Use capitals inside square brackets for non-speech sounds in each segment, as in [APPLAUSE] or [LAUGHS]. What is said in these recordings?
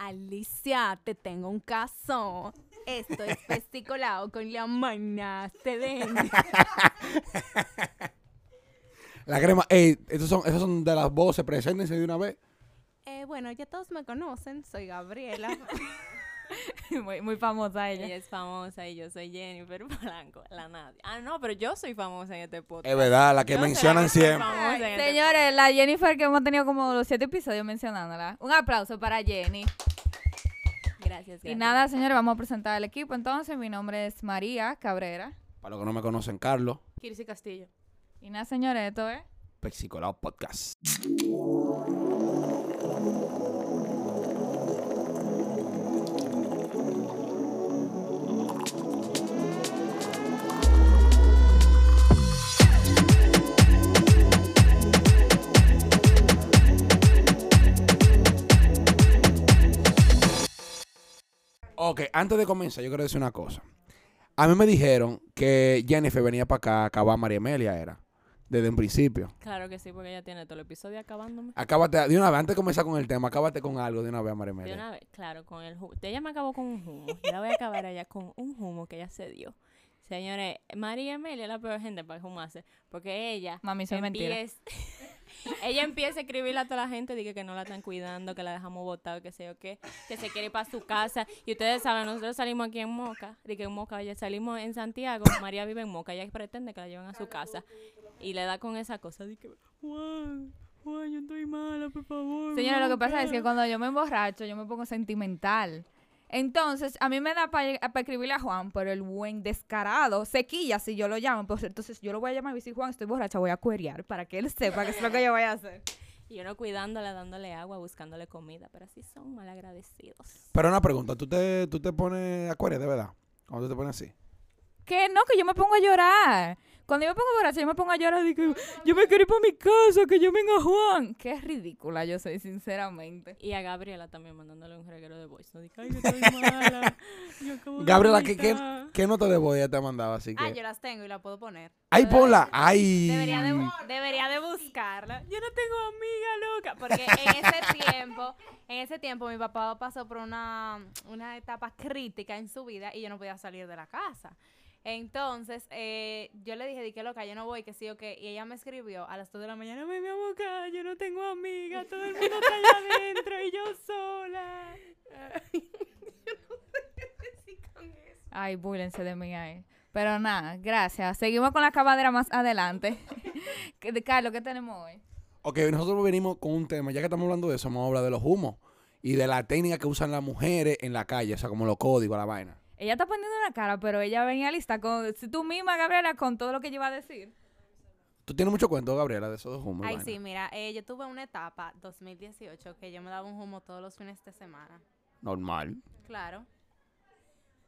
Alicia, te tengo un caso. Esto es pesticolado con la. Te ven. [LAUGHS] La crema, ey, esos son, esos son de las voces, preséntense de una vez. Eh, bueno, ya todos me conocen. Soy Gabriela. [LAUGHS] muy, muy famosa ella. Ella es famosa y yo soy Jennifer Blanco, la Nadia. Ah, no, pero yo soy famosa en este podcast. Es verdad, la que Yo mencionan siempre. este Señores, la Jennifer que hemos tenido como los siete episodios mencionándola. Un aplauso para Jenny. Gracias, Y nada, señores, vamos a presentar al equipo. Entonces, mi nombre es María Cabrera. Para los que no me conocen, Carlos, Kirsi Castillo. Y nada, señores, esto es... Pexicolado Podcast. Ok, antes de comenzar, yo quiero decir una cosa. A mí me dijeron que Jennifer venía para acá a acabar a María Amelia, era. Desde un principio. Claro que sí, porque ella tiene todo el episodio acabándome. Acábate, de una vez, antes de comenzar con el tema, acábate con algo de una vez, María De Amelia. una vez, claro, con el humo. Ella me acabó con un humo. Yo la voy a acabar allá con un humo que ella se dio. Señores, María Amelia es la peor gente para humarse. Porque ella. Mami, eso es mentira. Ella empieza a escribirle a toda la gente, dice que no la están cuidando, que la dejamos botada, que sé yo qué, que se quiere ir para su casa. Y ustedes saben, nosotros salimos aquí en Moca, de que en Moca, ya salimos en Santiago, María vive en Moca, ella pretende que la lleven a su casa. Y le da con esa cosa, de que, Juan, Juan, yo estoy mala, por favor. Señora, lo que pasa Moca". es que cuando yo me emborracho, yo me pongo sentimental. Entonces, a mí me da para escribirle a Juan, pero el buen descarado se quilla si yo lo llamo. Pues entonces yo lo voy a llamar y decir, Juan, estoy borracha, voy a cuerear para que él sepa que es lo que yo voy a hacer. Y uno cuidándola, dándole agua, buscándole comida, pero así son malagradecidos. Pero una pregunta, ¿tú te, tú te pones acuario de verdad? Cuando tú te pones así. Que no, que yo me pongo a llorar. Cuando yo me pongo borracha, yo me pongo a llorar y que yo me quiero ir para mi casa, que yo venga Juan. Qué ridícula yo soy, sinceramente. Y a Gabriela también mandándole un reguero de voice. No diga, ay, que estoy [LAUGHS] mala. Yo Gabriela, ¿qué, qué, vomitar". qué nota de voz ya te ha mandado? Así que... Ah, yo las tengo y la puedo poner. ¡Ay, ponla! ¡Ay! Debería de, debería de buscarla. Yo no tengo amiga loca. Porque en ese [LAUGHS] tiempo, en ese tiempo mi papá pasó por una, una etapa crítica en su vida y yo no podía salir de la casa. Entonces, eh, yo le dije, di que loca, yo no voy, que sí o qué. Y ella me escribió a las 2 de la mañana, me voy a buscar, yo no tengo amiga, todo el mundo está allá adentro y yo sola. [LAUGHS] yo no sé qué decir con eso. Ay, búlense de mí ahí. Pero nada, gracias. Seguimos con la acabadera más adelante. [LAUGHS] Que- de Carlos, ¿qué tenemos hoy? Ok, nosotros venimos con un tema, ya que estamos hablando de eso, vamos a hablar de los humos y de la técnica que usan las mujeres en la calle, o sea, como los códigos, la vaina. Ella está poniendo una cara, pero ella venía lista con si tú misma, Gabriela, con todo lo que yo iba a decir. ¿Tú tienes mucho cuento, Gabriela, de esos humos? Ay, vaina? sí, mira, eh, yo tuve una etapa, 2018, que yo me daba un humo todos los fines de semana. Normal. Claro.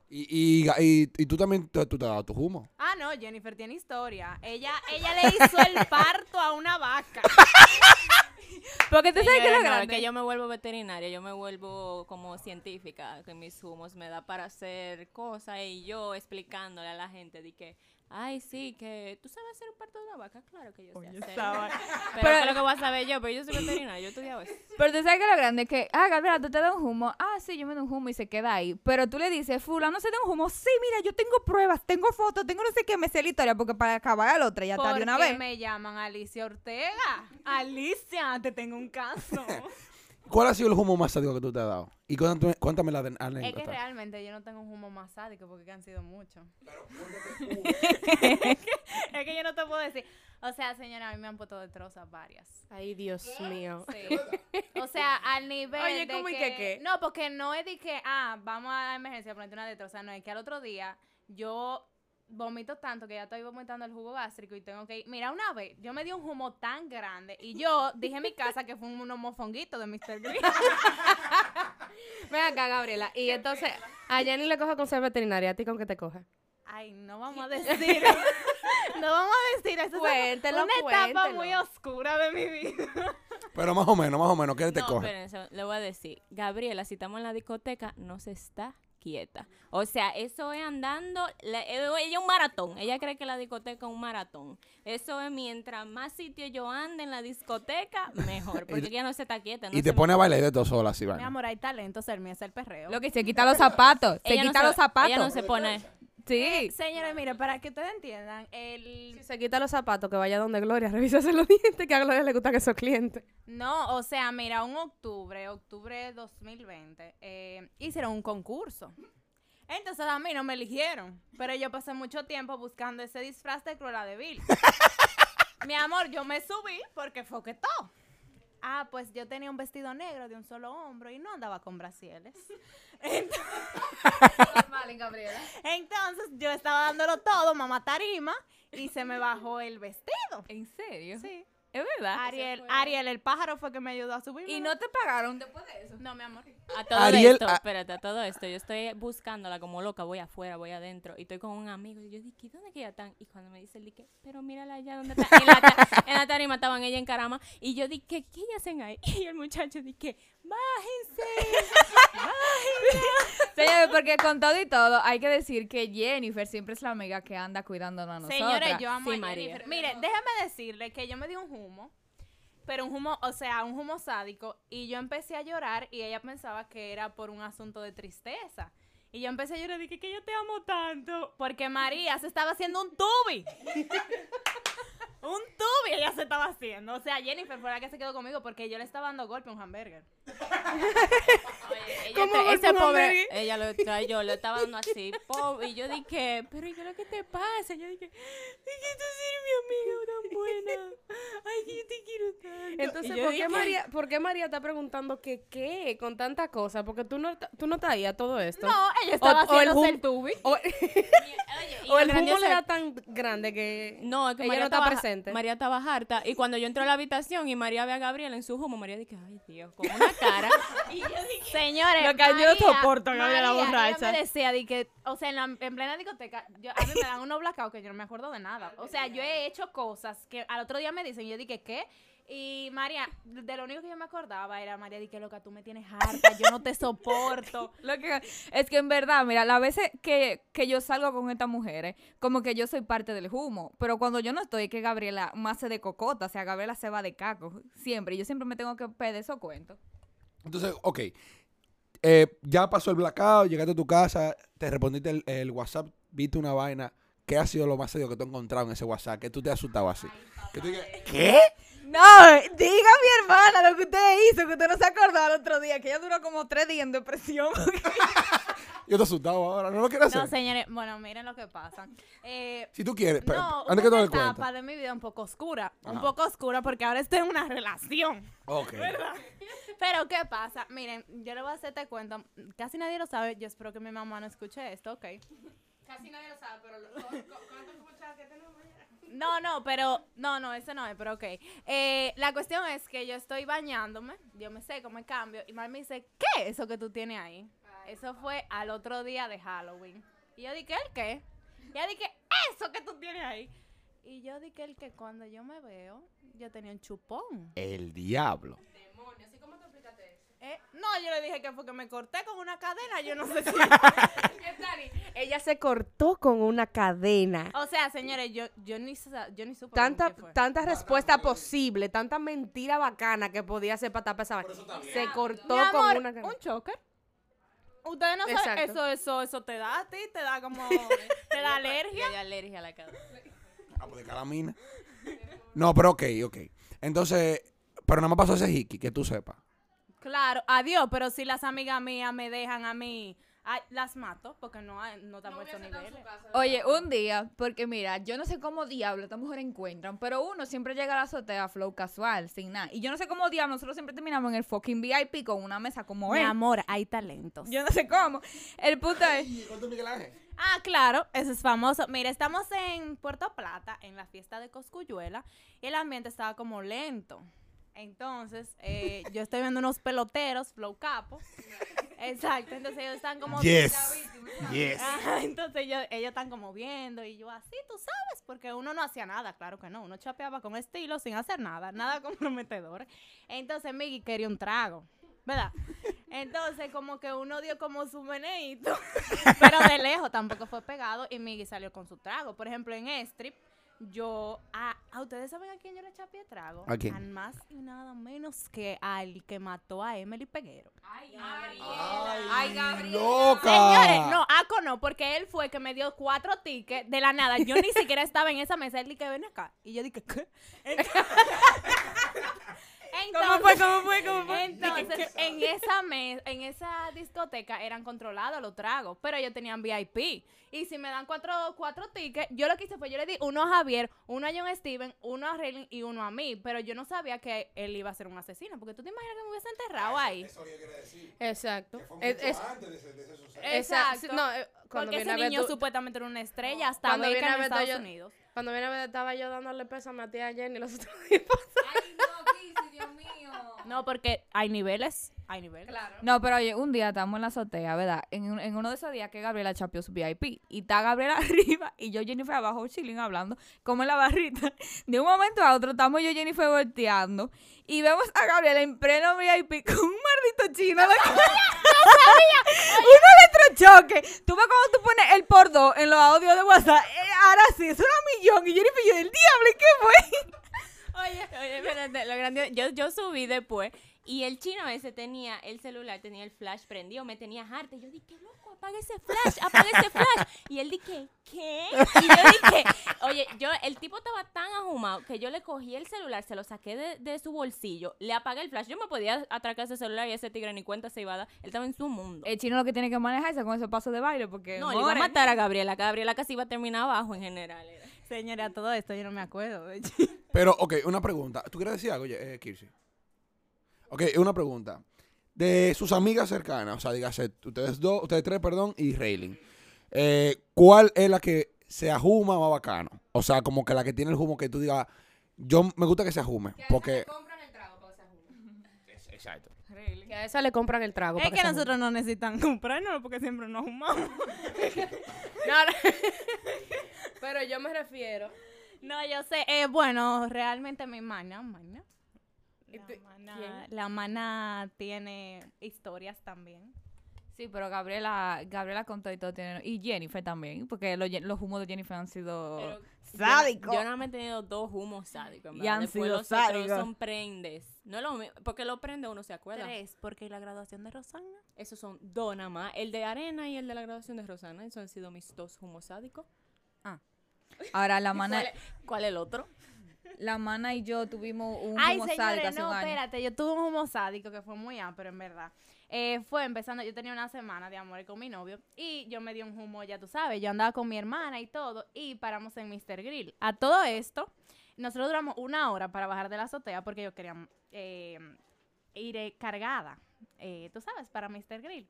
Y, y, y, y tú también, tú, tú te has dado tu humo. Ah, no, Jennifer tiene historia. Ella, ella le hizo el [LAUGHS] parto a una vaca. [LAUGHS] [LAUGHS] Porque tú sabes que lo no, grande. que yo me vuelvo veterinaria, yo me vuelvo como científica, que mis humos me da para hacer cosas y yo explicándole a la gente de que, ay, sí, que tú sabes hacer un parto de una vaca, claro que yo sé hacer. Pero, [LAUGHS] Pero- ¿qué es lo que voy a saber yo? Pero yo soy veterinaria, yo he estudiado eso. Pero tú sabes que lo grande es que, ah, Gabriela, tú te das un humo. Ah, sí, yo me doy un humo y se queda ahí. Pero tú le dices, fulano se da un humo. Sí, mira, yo tengo pruebas, tengo fotos, tengo no sé qué, me sé la historia. Porque para acabar al otro ya está de una Porque vez. me llaman Alicia Ortega. Alicia, te tengo un caso. [LAUGHS] ¿Cuál ha sido el humo más sádico que tú te has dado? Y cuéntame, cuéntame la de- es que anécdota. realmente yo no tengo un humo más sádico porque han sido muchos. [LAUGHS] es que yo no te puedo decir. O sea, señora, a mí me han puesto de trozas varias. Ay, Dios mío. Sí. O sea, al nivel Oye, de ¿cómo y que, qué qué? No, porque no es de que, ah, vamos a la emergencia a ponerte una de sea, no, es que al otro día yo vomito tanto que ya estoy vomitando el jugo gástrico y tengo que ir. Mira, una vez yo me di un humo tan grande y yo dije en mi casa que fue un, un mofonguito de Mr. Green. [LAUGHS] Ven acá, Gabriela. Y entonces, a Jenny le coge con ser veterinaria. ¿A ti con qué te coge? Ay, no vamos a decir. [LAUGHS] no vamos a decir eso. es Cuéntelo, una etapa muy oscura de mi vida. Pero más o menos, más o menos, ¿qué te No, coge? espérense, le voy a decir, Gabriela, si estamos en la discoteca, no se está quieta. O sea, eso es andando, la- eh, ella es un maratón, ella cree que la discoteca es un maratón. Eso es mientras más sitio yo ande en la discoteca, mejor, [LAUGHS] porque ella no se está quieta. no Y te pone a bailar de todo sola, así, Mi vaina. amor, hay talento, Selmi, es el perreo. Lo que se quita los zapatos. Se ella no quita los zapatos. Ella no se pone. Sí. Señores, mire, para que ustedes entiendan, el... Si se quita los zapatos, que vaya donde Gloria, [LAUGHS] revísese los dientes, que a Gloria le gusta que esos clientes. No, o sea, mira, un octubre, octubre 2020, eh, hicieron un concurso. Entonces a mí no me eligieron, pero yo pasé mucho tiempo buscando ese disfraz de Cruella de Vil. [LAUGHS] Mi amor, yo me subí porque foquetó. Ah, pues yo tenía un vestido negro de un solo hombro y no andaba con brasieles. [LAUGHS] Entonces yo estaba dándolo todo, mamá tarima, y se me bajó el vestido. ¿En serio? Sí. Es verdad. Ariel, Ariel, el pájaro fue que me ayudó a subir. ¿Y no te pagaron después de eso? No, mi amor. A todo Ariel, esto, a- espérate, a todo esto, yo estoy buscándola como loca, voy afuera, voy adentro, y estoy con un amigo, y yo dije, ¿dónde que ella están? Y cuando me dice el dique, pero mírala allá, ¿dónde está? En la, ta- en la tarima estaban ella en carama, y yo dije, ¿qué ellas hacen ahí? [LAUGHS] Y el muchacho dije, bájense. Señores, porque con todo y todo, hay que decir que Jennifer siempre es la amiga que anda cuidándonos a nosotros. Señores, yo amo Sí, a María. Jennifer. Mire, déjame decirle que yo me di un humo, pero un humo, o sea, un humo sádico, y yo empecé a llorar y ella pensaba que era por un asunto de tristeza. Y yo empecé a llorar y dije que yo te amo tanto. Porque María se estaba haciendo un tubi. [LAUGHS] un tubi ella se estaba haciendo. O sea, Jennifer fue la que se quedó conmigo porque yo le estaba dando golpe a un hamburger. Oye, ella ¿Cómo te- golpe ese pobre, ella lo trae, yo lo estaba dando así, pobre, y yo dije, pero ¿y qué es lo que te pasa? Yo dije, es que tú eres mi amiga tan buena, ay, que yo te quiero tanto. Entonces, Y ¿por qué, María, ¿por qué María está preguntando que qué con tanta cosa? Porque tú no, tú no a todo esto. No, ella estaba O- [LAUGHS] o el el tubi. O, Oye, y o lo el humo da tan grande que... No, es que Ella María no está estaba, María estaba harta. Y cuando yo entré a la habitación y María ve a Gabriela en su humo, María dije, ay Dios, con una cara. [LAUGHS] y yo dije, Señores, Lo que yo no soporto, Gabriela, María, borracha. Ella me decía de que, o sea, en, la- en plena discoteca, yo, a mí me dan unos blackouts que yo no me acuerdo de nada. O sea, yo he hecho cosas que al otro día me dicen, y yo dije, ¿qué? Y María, de lo único que yo me acordaba era, María, dije, loca, tú me tienes harta, yo no te soporto. [LAUGHS] Lo que, es que en verdad, mira, las veces que, que yo salgo con estas mujeres, como que yo soy parte del humo. Pero cuando yo no estoy, es que Gabriela más se de cocota, o sea, Gabriela se va de caco. Siempre. Yo siempre me tengo que pedir esos cuentos. Entonces, ok. Eh, ya pasó el blackout, llegaste a tu casa, te respondiste el, el WhatsApp, viste una vaina. ¿Qué ha sido lo más serio que tú has encontrado en ese WhatsApp? Que tú te has asustado así. Que tú digas, ¿qué? No, diga a mi hermana lo que usted hizo, que usted no se acordó el otro día, que ella duró como tres días en depresión. [LAUGHS] Yo te he asustado ahora, no lo quiero hacer. No, señores, bueno, miren lo que pasa. Eh, si tú quieres, pero no, antes que todo una el cuento. etapa de mi vida un poco oscura. Un Ajá. poco oscura porque ahora estoy en una relación. Ok. Pero, ¿qué pasa? Miren, yo le voy a hacer este cuento. Casi nadie lo sabe. Yo espero que mi mamá no escuche esto, ok. Casi nadie lo sabe, pero... ¿Cuántos muchachos que tenemos No, no, pero... No, no, ese no es, pero ok. Eh, la cuestión es que yo estoy bañándome. Yo me seco, me cambio. Y Mar me dice, ¿qué es eso que tú tienes ahí? Eso fue al otro día de Halloween. Y yo dije, ¿el qué? Y ella dije, eso que tú tienes ahí. Y yo dije, el que cuando yo me veo, yo tenía un chupón. El diablo. Eh, no, yo le dije que fue que me corté con una cadena, yo no sé si... [LAUGHS] Ella se cortó con una cadena. o sea, señores, yo, yo, ni, yo ni supe Tanta, fue. tanta respuesta posible, tanta mentira bacana que podía hacer para tapar esa vaina. Se cortó Mi amor, con una cadena. un choker. Ustedes no saben, eso, eso, eso te da a ti, te da como, [LAUGHS] te da alergia. y hay alergia a la cara. Ah, pues de calamina. No, pero ok, ok. Entonces, pero nada más pasó ese hiki, que tú sepas. Claro, adiós, pero si las amigas mías me dejan a mí, ay, las mato, porque no, hay- no estamos a estos niveles. Oye, un día, porque mira, yo no sé cómo diablo estas mujeres encuentran, pero uno siempre llega a la azotea flow casual, sin nada. Y yo no sé cómo diablo, nosotros siempre terminamos en el fucking VIP con una mesa como Mi es. amor, hay talentos. Yo no sé cómo. El punto es... ¿Cuánto Miguel Ángel? Ah, claro, eso es famoso. Mira, estamos en Puerto Plata, en la fiesta de Coscuyuela, y el ambiente estaba como lento. Entonces, eh, yo estoy viendo unos peloteros, flow capo. Exacto, entonces ellos están como... Yes. Yes. Ajá, entonces ellos, ellos están como viendo y yo así, tú sabes, porque uno no hacía nada, claro que no, uno chapeaba con estilo sin hacer nada, nada [LAUGHS] comprometedor. Entonces Miggy quería un trago. ¿verdad? Entonces, como que uno dio como su meneíto, [LAUGHS] pero de lejos tampoco fue pegado y Miggy salió con su trago. Por ejemplo, en Strip, yo, a, a ustedes saben a quién yo le chapié trago. ¿A quién? más y nada menos que al que mató a Emily Peguero. Ay, ¡Ay, Gabriela. loca! Señores, no, Aco no, porque él fue que me dio cuatro tickets de la nada. Yo ni siquiera estaba en esa mesa. Él dije, ven acá. Y yo dije, ¿qué? [LAUGHS] ¿Cómo fue? ¿Cómo fue? ¿Cómo fue? Entonces, en esa mes, en esa discoteca eran controlados los tragos, pero ellos tenían VIP. Y si me dan cuatro, cuatro tickets, yo lo que hice fue, yo le di uno a Javier, uno a John Steven, uno a Raylan y uno a mí. Pero yo no sabía que él iba a ser un asesino, porque tú te imaginas que me hubiese enterrado ahí. Exacto. Es- es- Exacto. Exacto. No, eh, cuando Porque viene ese a ver niño tú- supuestamente era una estrella hasta Cuando beca en Estados yo- Unidos. Cuando viene a ver, estaba yo dándole pésame a tía Jenny los otros días. Ay, no. No, porque hay niveles. Hay niveles. Claro. No, pero oye, un día estamos en la azotea, ¿verdad? En, un- en uno de esos días que Gabriela chapeó su VIP. Y está Gabriela [LAUGHS] arriba y yo, Jennifer, abajo, chilling, hablando, como en la barrita. De un momento a otro, estamos yo, y Jennifer, volteando. Y vemos a Gabriela en pleno VIP con un maldito chino. ¡No sabía! un electrochoque. Tú ves cuando tú pones el por dos en los audios de WhatsApp. eh, ahora sí, es una millón. Y Jennifer, yo, el diablo, ¿y qué fue? Oye, oye, espérate, lo grande, yo, yo subí después y el chino ese tenía el celular, tenía el flash prendido, me tenía harta. Y yo dije, loco, apaga ese flash, apaga ese flash. Y él dije, ¿qué? Y yo dije, oye, yo, el tipo estaba tan ahumado que yo le cogí el celular, se lo saqué de, de su bolsillo, le apagué el flash. Yo me podía atracar ese celular y ese tigre ni cuenta se iba a dar. Él estaba en su mundo. El chino lo que tiene que manejarse con ese paso de baile porque... no, le iba a matar a Gabriela, Gabriela casi iba a terminar abajo en general. era. Señora, todo esto yo no me acuerdo. de. [LAUGHS] Pero, ok, una pregunta. ¿Tú quieres decir algo, eh, Kirsi? Ok, una pregunta. De sus amigas cercanas, o sea, dígase, ustedes dos, ustedes tres, perdón, y Rayling. eh, ¿Cuál es la que se ajuma más bacano? O sea, como que la que tiene el humo que tú digas, yo me gusta que se ajume. Porque. Exacto. Que a esa le compran el trago. Es para que se nosotros no necesitan comprarnos porque siempre nos fumamos. [LAUGHS] no. [LAUGHS] Pero yo me refiero. No, yo sé. Eh, bueno, realmente mi mana, mana. ¿Y La tú- mana, quién? la mana tiene historias también. Sí, pero Gabriela, Gabriela con todo y todo tiene... Y Jennifer también, porque los, los humos de Jennifer han sido sádicos. Yo, yo nada más he tenido dos humos sádicos. Y han Después sido los otros sádicos. son prendes. No es lo mismo, porque lo prende uno se acuerda. Tres, porque la graduación de Rosana. Esos son dos nada más. El de arena y el de la graduación de Rosana. Esos han sido mis dos humos sádicos. Ahora, la mana, ¿Cuál, es, cuál es el otro? la mana y yo tuvimos un Ay, humo sádico señores, no, espérate. Yo tuve un humo sádico que fue muy pero en verdad. Eh, fue empezando, yo tenía una semana de amor con mi novio y yo me di un humo, ya tú sabes, yo andaba con mi hermana y todo y paramos en Mr. Grill. A todo esto, nosotros duramos una hora para bajar de la azotea porque yo quería eh, ir eh, cargada, eh, tú sabes, para Mr. Grill.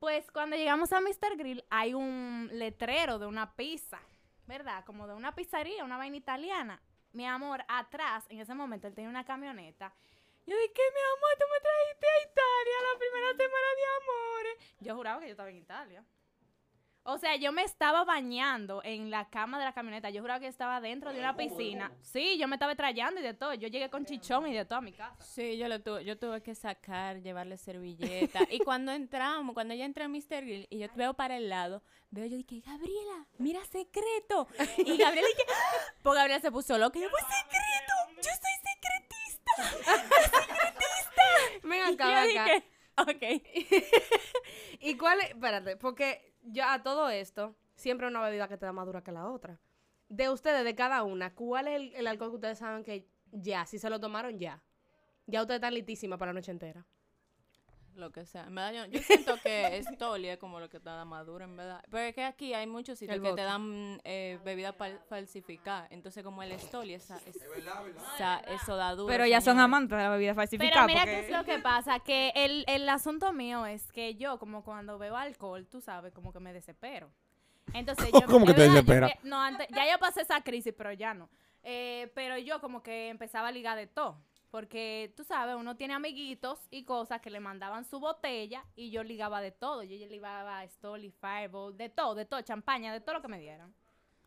Pues cuando llegamos a Mr. Grill hay un letrero de una pizza, ¿verdad? Como de una pizzería, una vaina italiana. Mi amor, atrás, en ese momento, él tenía una camioneta. Yo dije, mi amor, tú me trajiste a Italia la primera semana de amores. Yo juraba que yo estaba en Italia. O sea, yo me estaba bañando en la cama de la camioneta. Yo juraba que estaba dentro de una piscina. Sí, yo me estaba trayendo y de todo. Yo llegué con chichón y de todo a mi casa. Sí, yo lo tuve, yo tuve que sacar, llevarle servilleta. y [LAUGHS] cuando entramos, cuando yo entré a Mr. Grill y yo veo para el lado, veo yo dije, Gabriela, mira secreto. Y Gabriela dije, pues Gabriela se puso loca. Y yo, pues secreto, yo soy secretista. [LAUGHS] Ven Y acá, acá. Ok. [LAUGHS] ¿Y cuál es? Espérate, porque yo a todo esto, siempre una bebida que te da más dura que la otra. De ustedes, de cada una, ¿cuál es el, el alcohol que ustedes saben que ya, si se lo tomaron ya? Ya ustedes están listísimas para la noche entera. Lo que sea. En verdad, yo, yo siento que Stoli es como lo que te da madura, en verdad. Pero es que aquí hay muchos sitios El que te dan eh, bebidas fal- falsificadas. Entonces, como el Stoli, esa, es, esa- eso da duro. Pero ya son amantes de la bebida falsificada. Pero mira porque- qué es lo que [LAUGHS] pasa, que el, el asunto mío es que yo, como cuando bebo alcohol, tú sabes, como que me desespero. Entonces yo... [LAUGHS] ¿Cómo que es te verdad, desespera? no, antes, ya yo pasé esa crisis, pero ya no. Eh, pero yo como que empezaba a ligar de todo. Porque, tú sabes, uno tiene amiguitos y cosas que le mandaban su botella y yo ligaba de todo. Yo, yo ligaba a Stoli, Fireball, de todo, de todo, champaña, de todo lo que me dieran.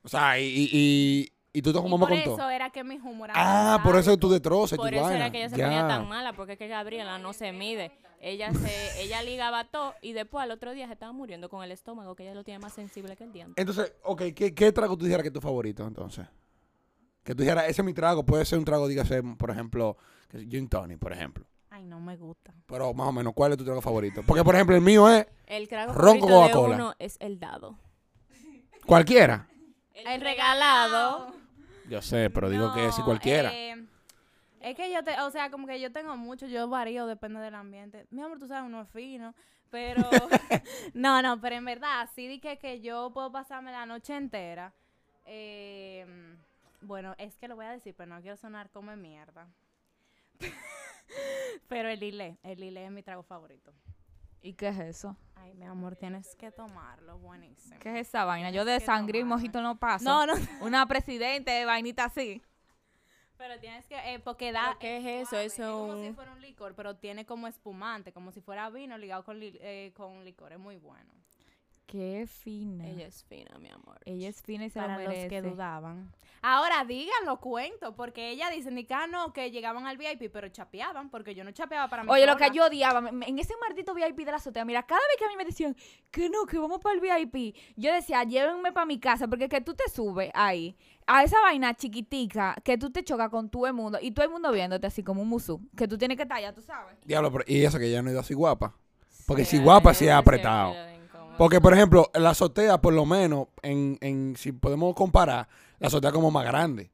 O sea, y, y, y, Y tú te Y como por con todo. eso era que mi humor Ah, por eso tú destrozas Por eso vaina. era que ella se Ya. ponía tan mala, porque es que Gabriela no se mide. Ella se, [LAUGHS] ella ligaba todo y después al otro día se estaba muriendo con el estómago, que ella lo tiene más sensible que el diente. Entonces, ok, ¿qué, qué trago tú dijeras que es tu favorito entonces? Que tú dijeras, ese es mi trago, puede ser un trago, dígase, por ejemplo, que es gin tonic, por ejemplo. Ay, no me gusta. Pero más o menos, ¿cuál es tu trago favorito? Porque, por ejemplo, el mío es El trago Ron con favorito de Coca-Cola. uno es el dado. cualquiera. El regalado. Yo sé, pero digo que No, cualquiera. eh, es que yo te, o sea, como que yo tengo mucho, yo varío, depende del ambiente. Mi amor, tú sabes, uno es fino, pero [LAUGHS] [LAUGHS] no, no, pero en verdad, sí dije que yo puedo pasarme la noche entera. eh, bueno, es que lo voy a decir, pero no quiero sonar como mierda. [LAUGHS] pero el lilé, el lilé es mi trago favorito. ¿Y qué es eso? Ay, mi amor, tienes que tomarlo, buenísimo. ¿Qué es esa vaina? Yo de sangre y mojito no paso. No, no, [LAUGHS] Una presidente de vainita así. pero tienes que, eh, porque da... ¿Pero qué es eso? es como si un- fuera un licor, pero tiene como espumante, como si fuera vino ligado con, li- eh, con licor. Es muy bueno. Qué fina. Ella es fina, mi amor. Ella es fina y se Para lo los que merece. dudaban. Ahora díganlo, cuento, porque ella dice, ni que ah, no, que llegaban al VIP, pero chapeaban, porque yo no chapeaba para mí. Oye, lo que yo odiaba, en ese maldito VIP de la azotea, mira, cada vez que a mí me decían que no, que vamos para el VIP, yo decía, llévenme para mi casa, porque que tú te subes ahí, a esa vaina chiquitica, que tú te chocas con todo el mundo, y todo el mundo viéndote así como un musú, que tú tienes que estar allá, tú sabes. Diablo, pero- y eso que ya no ido así guapa. Porque si Ella- guapa, ella sí es apretado. incómodo. Porque, por ejemplo, la azotea, por lo menos, en, en si podemos comparar, la azotea como más grande.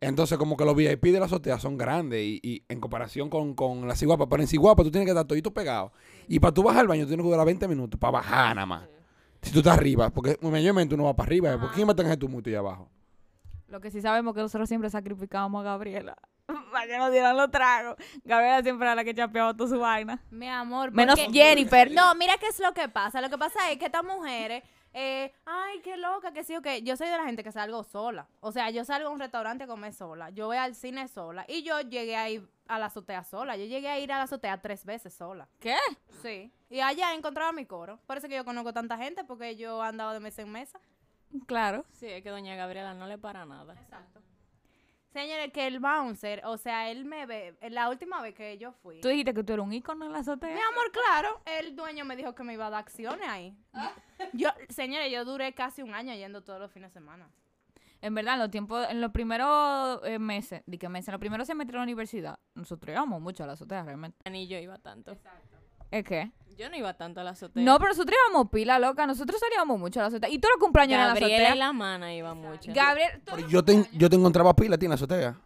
Entonces, como que los VIP de la azotea son grandes y, y en comparación con, con la ciguapa. Pero en ciguapa tú tienes que estar todito pegado. Y para tú bajar al baño, tú tienes que durar 20 minutos para bajar nada más. Si tú estás arriba, porque mayormente uno va para arriba. ¿Por qué me tengas tú muy allá abajo? Lo que sí sabemos que nosotros siempre sacrificábamos a Gabriela, [LAUGHS] para que nos dieran los tragos. Gabriela siempre era la que chapeaba toda su vaina. Mi amor. Menos porque- Jennifer. No, mira qué es lo que pasa. Lo que pasa es que estas mujeres, eh, ay, qué loca, que sí o que. Yo soy de la gente que salgo sola. O sea, yo salgo a un restaurante a comer sola. Yo voy al cine sola. Y yo llegué a ir a la azotea sola. Yo llegué a ir a la azotea tres veces sola. ¿Qué? Sí. Y allá encontraba mi coro. Por eso que yo conozco tanta gente, porque yo andaba de mesa en mesa. Claro. Sí, es que doña Gabriela no le para nada. Exacto. Señores, que el bouncer, o sea, él me ve. La última vez que yo fui. Tú dijiste que tú eres un ícono en la azotea. Mi amor, claro, el dueño me dijo que me iba a dar acciones ahí. Yo, señores, yo duré casi un año yendo todos los fines de semana. En verdad, en los tiempos, en los primeros eh, meses, di que meses, en los primeros semestres de la universidad, nosotros íbamos mucho a la azotea realmente. Ni yo iba tanto. ¿Es qué? Yo no iba tanto a la azotea. No, pero nosotros íbamos pila, loca. Nosotros salíamos mucho a la azotea. Y todos los cumpleaños en la Gabriela azotea. y la mana iba mucho. Gabriel, tú- Pero yo te, yo te encontraba pila a ti en la azotea.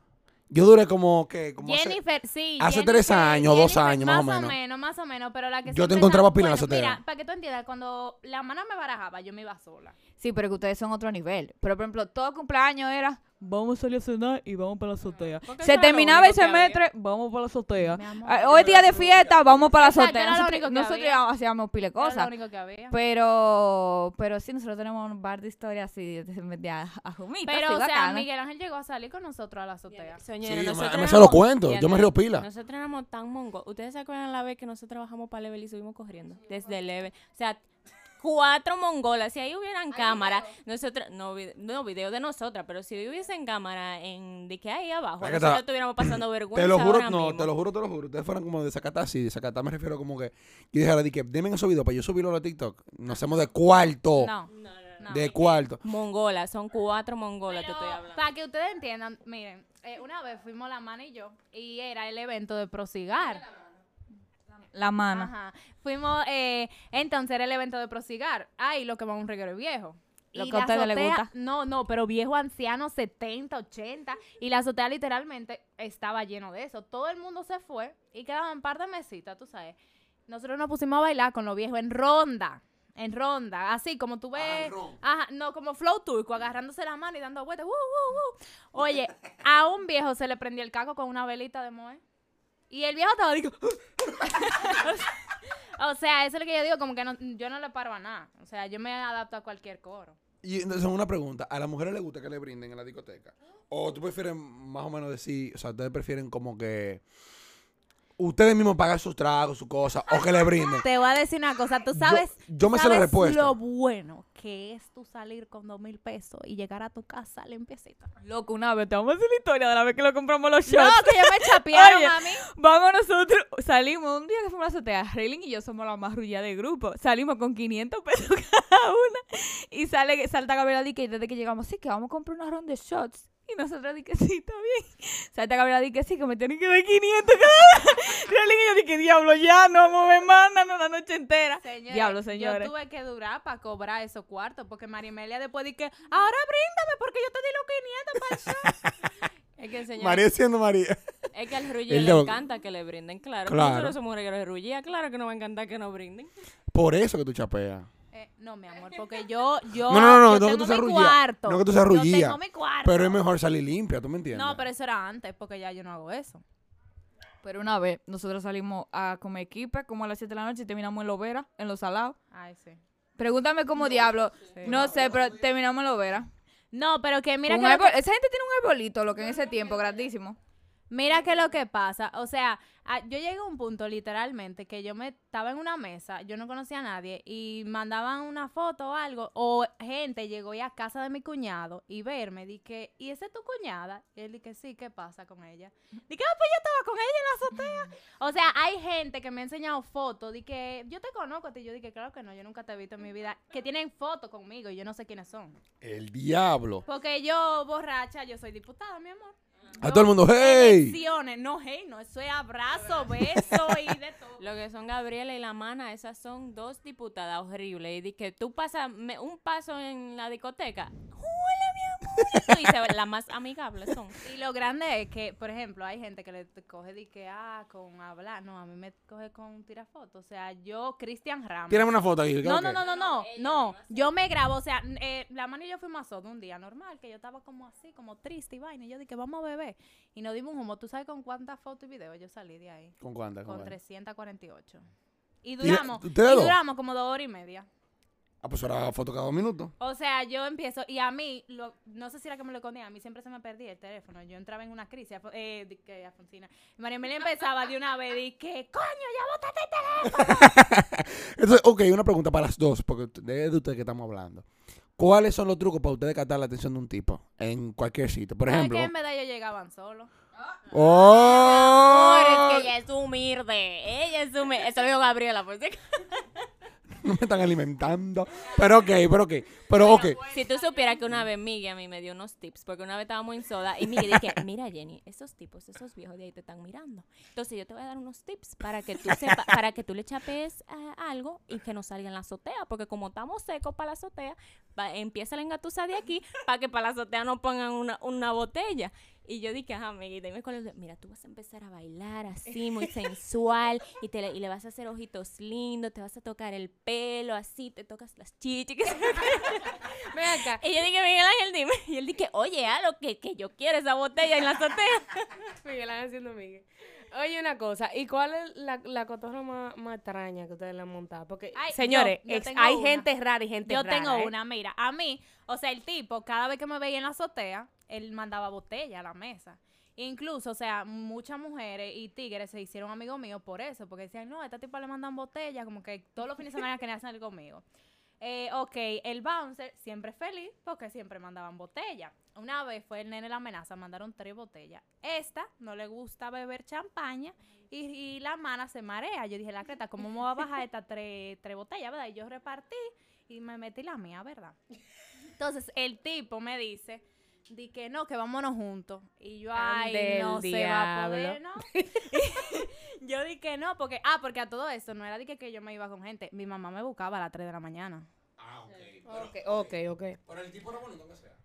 Yo duré como que. Como hace- Jennifer, sí. hace Jennifer- tres años, dos Jennifer, años, más o Más menos. o menos, más o menos, pero la que Yo te siempre encontraba estaba- pila en la bueno, azotea. Mira, para que tú entiendas, cuando la mana me barajaba, yo me iba sola. Sí, pero que ustedes son otro nivel. Pero, por ejemplo, todo cumpleaños era, vamos a salir a cenar y vamos para la azotea. Se lo terminaba el semestre, vamos para la azotea. Ah, Hoy es día de fiesta, vamos para la azotea. era lo Nosotros, único que nosotros había. íbamos- hacíamos pile cosas. lo único que había. Pero, pero sí, nosotros tenemos un bar de historias así, de, de, de a, a jumitas, Pero, o sea. Miguel Ángel llegó a salir con nosotros a la azotea. Señora, Sí, yo me- yo río pila. Nosotros éramos tan mongos. ¿Ustedes se acuerdan la vez que nosotros bajamos para Level y subimos corriendo? Desde Level. O sea, cuatro mongolas. Si ahí hubieran cámaras, nosotros, no, no video de nosotras, pero si hubiesen cámara en, de que ahí abajo, nosotros estuviéramos [CLEARS THROAT] pasando vergüenza. Te lo juro, ahora no, mismo. te lo juro, te lo juro. Ustedes fueran como de Zacatá, sí, de Zacatá me refiero como que. Yo dijera, di que denme esos videos para yo subirlo a TikTok. Nos hacemos de cuarto. No. no. de cuarto. Mongolas, son cuatro mongolas, te estoy hablando. Para que ustedes entiendan, miren, eh, una vez fuimos la mana y yo, y era el evento de Prosigar. La mano. Ajá. Fuimos, eh, entonces era el evento de Prosigar. Ay, lo que va a un reguero viejo. Lo Y que a la ustedes les azotea- gusta. No, no, pero viejo anciano, 70, 80. Y la azotea literalmente estaba lleno de eso. Todo el mundo se fue y quedaban un par de mesitas, tú sabes. Nosotros nos pusimos a bailar con los viejos en ronda. En ronda, así como tú ves. Ajá, no, como flow turco, agarrándose la mano y dando vueltas. ¡uh, uh, uh! Oye, a un viejo se le prendió el caco con una velita de moe. Y el viejo estaba digo, [LAUGHS] O sea, eso es lo que yo digo, como que no- yo no le paro a nada. O sea, yo me adapto a cualquier coro. Y entonces, una pregunta: ¿a las mujeres les gusta que le brinden en la discoteca? ¿O tú prefieres más o menos decir, o sea, ustedes prefieren como que. Ustedes mismos pagan sus tragos, sus cosas, o que le brinden. Te voy a decir una cosa, tú sabes, yo me sé la sabes respuesta. lo bueno que es tú salir con dos mil pesos y llegar a tu casa limpiecita. Loco, una vez, te vamos a hacer la historia de la vez que lo compramos los No, shots. que yo me chapearon Oye, a mí. Vamos nosotros, salimos un día que fuimos a la azotea, y yo somos la más rulla del grupo. Salimos con 500 pesos [LAUGHS] cada una. Y sale, salta Gabriela que desde que llegamos, sí, que vamos a comprar una ronda de shots. Y nosotros di que sí, está bien. Salta Gabriela Di que sí, que me tienen que dar 500 cada. Rayling [LAUGHS] y yo di que diablo, ya no vamos a ver más, no, la noche entera. Señores, Diablo, señores. Yo tuve que durar para cobrar esos cuartos porque Marimelia después di que, ahora bríndame porque yo te di los 500 para el show. [LAUGHS] Es que el señor, María siendo María. es que al El le encanta que le brinden, claro. Claro. Nosotros somos regueros de rullía, claro que nos va a encantar que nos brinden. Por eso que tú chapeas. Eh, no, mi amor, [LAUGHS] porque yo, yo, No, no, no, yo no que tengo tú seas mi rullía. cuarto. No que tú seas Yo rullía. tengo mi cuarto. Pero es mejor salir limpia, ¿tú me entiendes? No, pero eso era antes, porque ya yo no hago eso. Pero una vez, nosotros salimos a comer equipe como a las 7 de la noche y terminamos en Lovera, en Los Salados. Ay, sí. Pregúntame cómo diablo. No sé, pero terminamos en Lovera. No, pero que mira que, árbol- que- Esa gente tiene un arbolito, lo que en ese tiempo, grandísimo. Mira que lo que pasa, o sea, a- yo llegué a un punto literalmente que yo me estaba en una mesa, yo no conocía a nadie y mandaban una foto o algo o gente llegó ya a casa de mi cuñado y verme, dije, "¿Y esa es tu cuñada?" Y él dije, "Sí, ¿qué pasa con ella?" Dije, "Ah, pues yo estaba con ella en la azotea." O sea, hay gente que me ha enseñado fotos que yo te conozco a ti, yo dije, "Claro que no, yo nunca te he visto en mi vida." Que tienen fotos conmigo y yo no sé quiénes son. El diablo. Porque yo borracha, yo soy diputada, mi amor. A todo el mundo, ¡hey! elecciones, no, hey, no, eso es abrazo, [LAUGHS] beso y de todo. Lo que son Gabriela y la mana, esas son dos diputadas horribles. Y que tú pasas un paso en la discoteca. ¡Hola! [LAUGHS] Y se- las más amigables son. Y lo grande es que, por ejemplo, hay gente que le coge de que, ah, con hablar. No, a mí me coge con tirar fotos. O sea, yo, Cristian Ramos. Tírame una foto aquí. No, no, no, no, no, no. Yo me grabo, o sea, eh, la mano y yo fuimos a Soto un día normal, que yo estaba como así, como triste y vaina. Y yo dije, vamos a beber. Y nos dimos un humo. ¿Tú sabes con cuántas fotos y videos yo salí de ahí? ¿Con cuántas? Con cuántas? 348. Y ¿Y duramos, y, duramos como dos horas y media. Ah, pues ahora foto cada dos minutos. O sea, yo empiezo, y a mí, lo- no sé si era que me lo escondía, a mí siempre se me perdía el teléfono. Yo entraba en una crisis, eh, que Alfonsina. Y María Emilia empezaba de una vez, y que, coño, ya botaste el teléfono. [LAUGHS] Entonces, ok, una pregunta para las dos, porque es de ustedes que estamos hablando. ¿Cuáles son los trucos para ustedes captar la atención de un tipo en cualquier sitio? Por ¿Sabes ejemplo. que en verdad ellos llegaban solos? ¡Oh! Por es que ella es humilde. Ella es humilde. Eso lo dijo Gabriela, por si No [LAUGHS] me están alimentando. Pero ok, pero ok. Pero ok. Si tú supieras que una vez Miguel a mí me dio unos tips, porque una vez estábamos en soda y Miguel dije, mira Jenny, esos tipos, esos viejos de ahí te están mirando. Entonces yo te voy a dar unos tips para que tú sepa, [LAUGHS] para que tú le chapes eh, algo y que no salga en la azotea, porque como estamos secos para la azotea, va- empieza la engatusa de aquí para que para la azotea no pongan una, una botella. Y yo dije, ajá, Miguel, dime cuál es. Mira, tú vas a empezar a bailar así, [LAUGHS] muy sensual, y, te le, y le vas a hacer ojitos lindos, te vas a tocar el pelo así, te tocas las chichis. [LAUGHS] Ven acá. Y yo dije, Miguel Ángel, dime. Y él dije, oye, a lo que, que yo quiero esa botella en la azotea. [LAUGHS] Miguel Ángel haciendo Miguel. Oye, una cosa, ¿y cuál es la, la cotorra más, más extraña que ustedes le han montado? Porque, Ay, señores, yo- yo ex- tengo hay una. gente rara y gente Yo rara. tengo ¿eh? una, mira, a mí, o sea, el tipo, cada vez que me veía en la azotea, él mandaba botella a la mesa. Incluso, o sea, muchas mujeres y tigres se hicieron amigos míos por eso, porque decían, no, a esta tipo le mandan botella, como que todos los fines de semana [LAUGHS] querían salir conmigo. Eh, ok, el bouncer siempre feliz porque siempre mandaban botella. Una vez fue el nene la amenaza, mandaron tres botellas. Esta no le gusta beber champaña y, y la mana se marea. Yo dije, la creta, ¿cómo me va a bajar estas tres, tres botellas, verdad? Y yo repartí y me metí la mía, ¿verdad? [LAUGHS] Entonces el tipo me dice, di que no, que vámonos juntos. Y yo, ay, Ande no el se va a poder. ¿no? [LAUGHS] [LAUGHS] yo di que no, porque, ah, porque a todo esto no era de que, que yo me iba con gente. Mi mamá me buscaba a las 3 de la mañana. Ok, ok, ok. Pero el tipo era bonito que sea.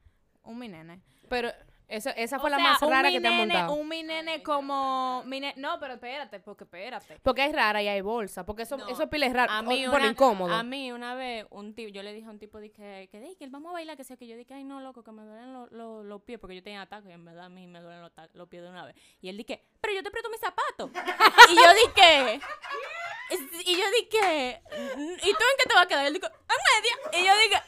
Un mi nene. Pero eso, esa O fue la sea, más rara que te han nene- montado. Un mi nene como... mi ne- no, pero espérate, porque espérate. Porque hay rara y hay bolsa. Porque eso, No, eso es pila es raro. A mí, por una, incómodo. a mí una vez, un tipo, yo le dije a un tipo, dije, que, "Dey, que vamos a bailar, que sea que yo dije, ay no, loco, que me duelen los los- los pies, porque yo tenía ataques y en verdad a mí me duelen los, pies de una vez. Y él dije, pero yo te presto mis zapatos. y yo dije, [LAUGHS] y yo dije, "Mm, ¿y tú en qué te vas a quedar? Y él dijo, en media. Y yo dije,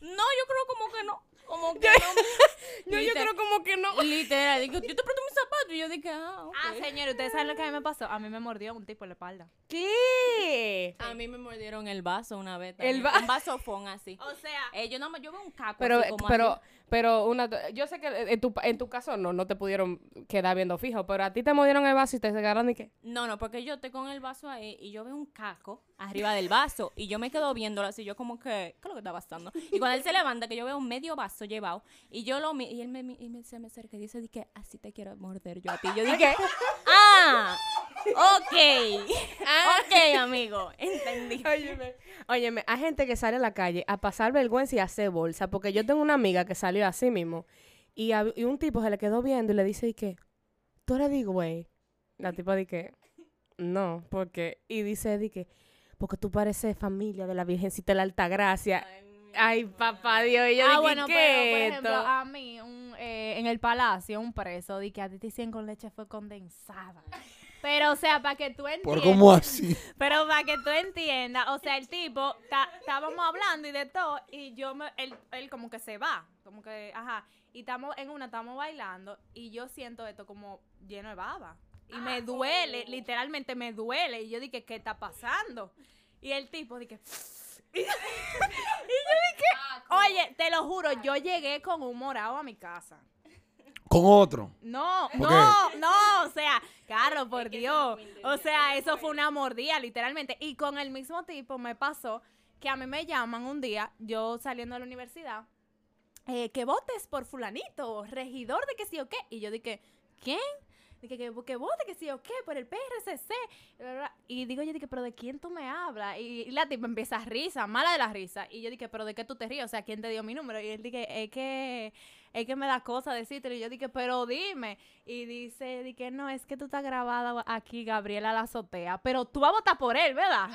no, yo creo como que no. Como [LAUGHS] que no. No, [LAUGHS] yo creo como que no. Literal, digo, yo te presto mis zapatos. Y yo dije, ah, ok. Ah, señor, ¿ustedes saben lo que a mí me pasó? A mí me mordió un tipo en la espalda. ¿Qué? A mí me mordieron el vaso una vez. El también. va- Un vasofón así. O sea, Eh, yo, más- yo veo un caco Pero, así como pero. Pero una, yo sé que en tu, en tu caso no, no te pudieron quedar viendo fijo, pero a ti te mordieron el vaso y te agarraron y qué. No, no, porque yo estoy con el vaso ahí y yo veo un caco arriba del vaso y yo me quedo viéndolo así, yo como que, ¿qué es lo que está pasando? Y cuando él se levanta, que yo veo un medio vaso llevado y yo lo mi- y él me, y me- se me acerca y dice, di que así te quiero morder yo a ti. Yo dije, ah, ok, ok, amigo, entendí. Óyeme, óyeme, hay gente que sale a la calle a pasar vergüenza y a hacer bolsa, porque yo tengo una amiga que salió así mismo y, a- y un tipo se le quedó viendo y le dice, ¿y qué? ¿Tú eres de güey? La tipa dice, no, porque, y dice, di que, porque tú pareces familia de la Virgencita de la Altagracia. Ay, papá Dios, y yo ah, dije, bueno, ¿qué pero por ejemplo, esto? a mí, un, eh, en el palacio, un preso, di que a ti te hicieron con leche fue condensada. Pero, o sea, para que tú ¿Por entiendas. cómo así? [LAUGHS] Pero para que tú entiendas, o sea, el tipo, ta- estábamos hablando y de todo, y yo, me, él, él como que se va, como que, ajá, y estamos en una, estamos bailando, y yo siento esto como lleno de baba. Y me duele, literalmente me duele, y yo dije, ¿qué está pasando? Y el tipo dije, [LAUGHS] y, yo dije, oye, te lo juro, yo llegué con un morado a mi casa. Con otro. No, ¿Por no, no, o sea, Carlos, por Dios. O sea, eso fue una mordida, literalmente. Y con el mismo tipo me pasó que a mí me llaman un día, yo saliendo de la universidad, eh, que votes por fulanito, regidor de que sí o qué. Y yo dije, ¿quién? Dije que, que vote que sí o qué, por el PRCC. Y digo, yo dije, pero ¿de quién tú me hablas? Y, y la tipa empieza a risa, mala de la risa. Y yo dije, pero ¿de qué tú te ríes? O sea, ¿quién te dio mi número? Y él dije, es que, es que me da cosa decirte. Y yo dije, pero dime. Y dice, dije, no, es que tú estás grabada aquí, Gabriela la azotea. Pero tú vas a votar por él, ¿verdad?